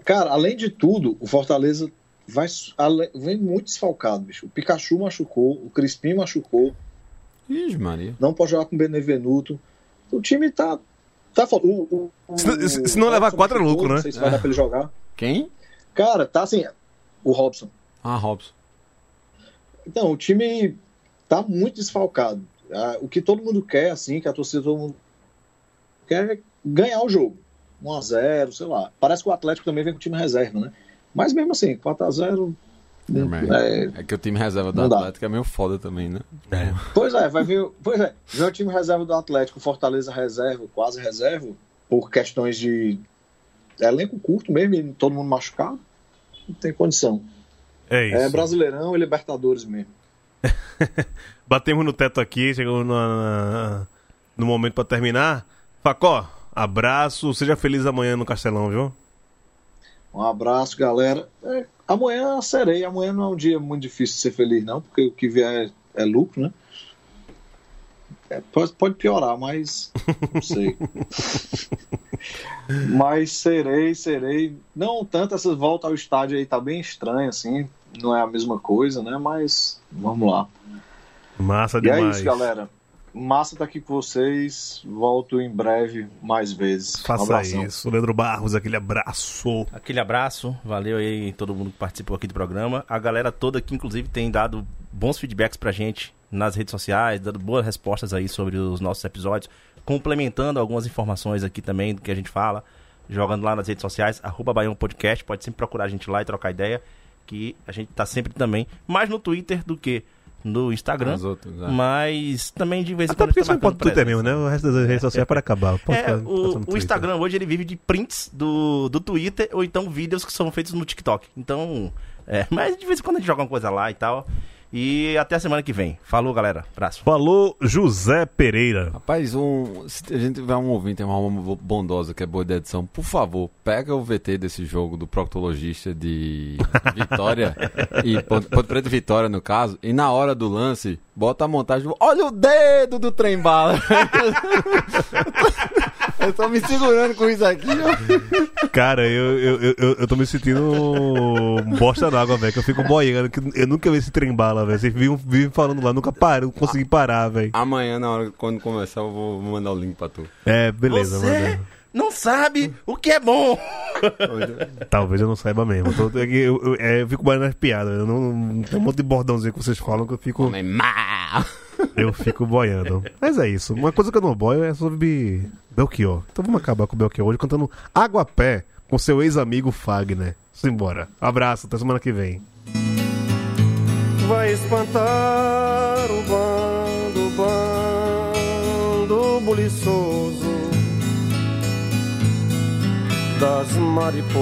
Cara, além de tudo, o Fortaleza vai, ale- vem muito desfalcado, bicho. O Pikachu machucou, o Crispim machucou, Ixi, Maria. não pode jogar com o Benevenuto. O time tá. Tá fal- o, o, Se- se- se não levar quatro é lucro, né? Não sei se vai dar pra ele jogar. Quem? Cara, tá assim. O Robson. Ah, Robson. Então, o time tá muito desfalcado. Ah, O que todo mundo quer, assim, que a torcida todo mundo quer é ganhar o jogo. 1x0, sei lá. Parece que o Atlético também vem com o time reserva, né? Mas mesmo assim, 4x0, É, é, que o time reserva do Atlético dá. é meio foda também, né? É. Pois é, vai vir. Pois é, ver o time reserva do Atlético, Fortaleza reserva, quase reserva, por questões de elenco curto mesmo, todo mundo machucado, não tem condição. É isso. É Brasileirão e Libertadores mesmo. Batemos no teto aqui, chegamos no, no momento para terminar. Facó, abraço, seja feliz amanhã no Castelão, viu? Um abraço, galera. É, amanhã serei. Amanhã não é um dia muito difícil de ser feliz, não, porque o que vier é, é lucro, né? É, pode, pode piorar, mas não sei. mas serei, serei. Não tanto essas voltas ao estádio aí tá bem estranho, assim. Não é a mesma coisa, né? Mas vamos lá. Massa demais. E é isso, galera. Massa estar tá aqui com vocês. Volto em breve mais vezes. Faça um isso. Leandro Barros, aquele abraço. Aquele abraço. Valeu aí todo mundo que participou aqui do programa. A galera toda aqui, inclusive, tem dado bons feedbacks pra gente nas redes sociais, dando boas respostas aí sobre os nossos episódios, complementando algumas informações aqui também do que a gente fala, jogando lá nas redes sociais, arroba Baião Podcast, pode sempre procurar a gente lá e trocar ideia, que a gente tá sempre também mais no Twitter do que no Instagram. Outros, é. Mas também de vez em quando. Até porque você pode Twitter mesmo, né? O resto das redes sociais é para acabar. Pode é, o, o Instagram hoje ele vive de prints do, do Twitter ou então vídeos que são feitos no TikTok. Então, é, mas de vez em quando a gente joga uma coisa lá e tal. E até a semana que vem. Falou, galera. Abraço. Falou, José Pereira. Rapaz, um, se a gente tiver um ouvinte, uma alma bondosa que é boa de edição, por favor, pega o VT desse jogo do proctologista de Vitória e Ponto Preto Vitória, no caso, e na hora do lance, bota a montagem. Olha o dedo do trem bala. eu tô me segurando com isso aqui. Cara, eu, eu, eu, eu tô me sentindo bosta d'água, velho. Que eu fico boiando. Que eu nunca vi esse trem bala, velho. Vocês vivem, falando lá, nunca paro, não consegui parar, velho. Amanhã, na hora quando começar, eu vou mandar o link pra tu. É, beleza, Você... mano não sabe o que é bom. Talvez eu não saiba mesmo. Eu, tô, eu, eu, é, eu fico boiando nas piadas. Eu não, não, tem um monte de bordãozinho que vocês falam que eu fico. Eu fico boiando. Mas é isso. Uma coisa que eu não boio é sobre Belchior. Então vamos acabar com o Belchior hoje cantando Água Pé com seu ex-amigo Fagner. Simbora. Abraço, até semana que vem. Vai espantar o bando, bando buliçoso das mariposas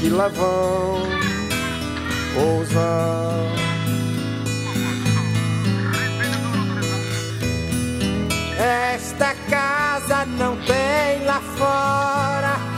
que lá vão pousar Esta casa não tem lá fora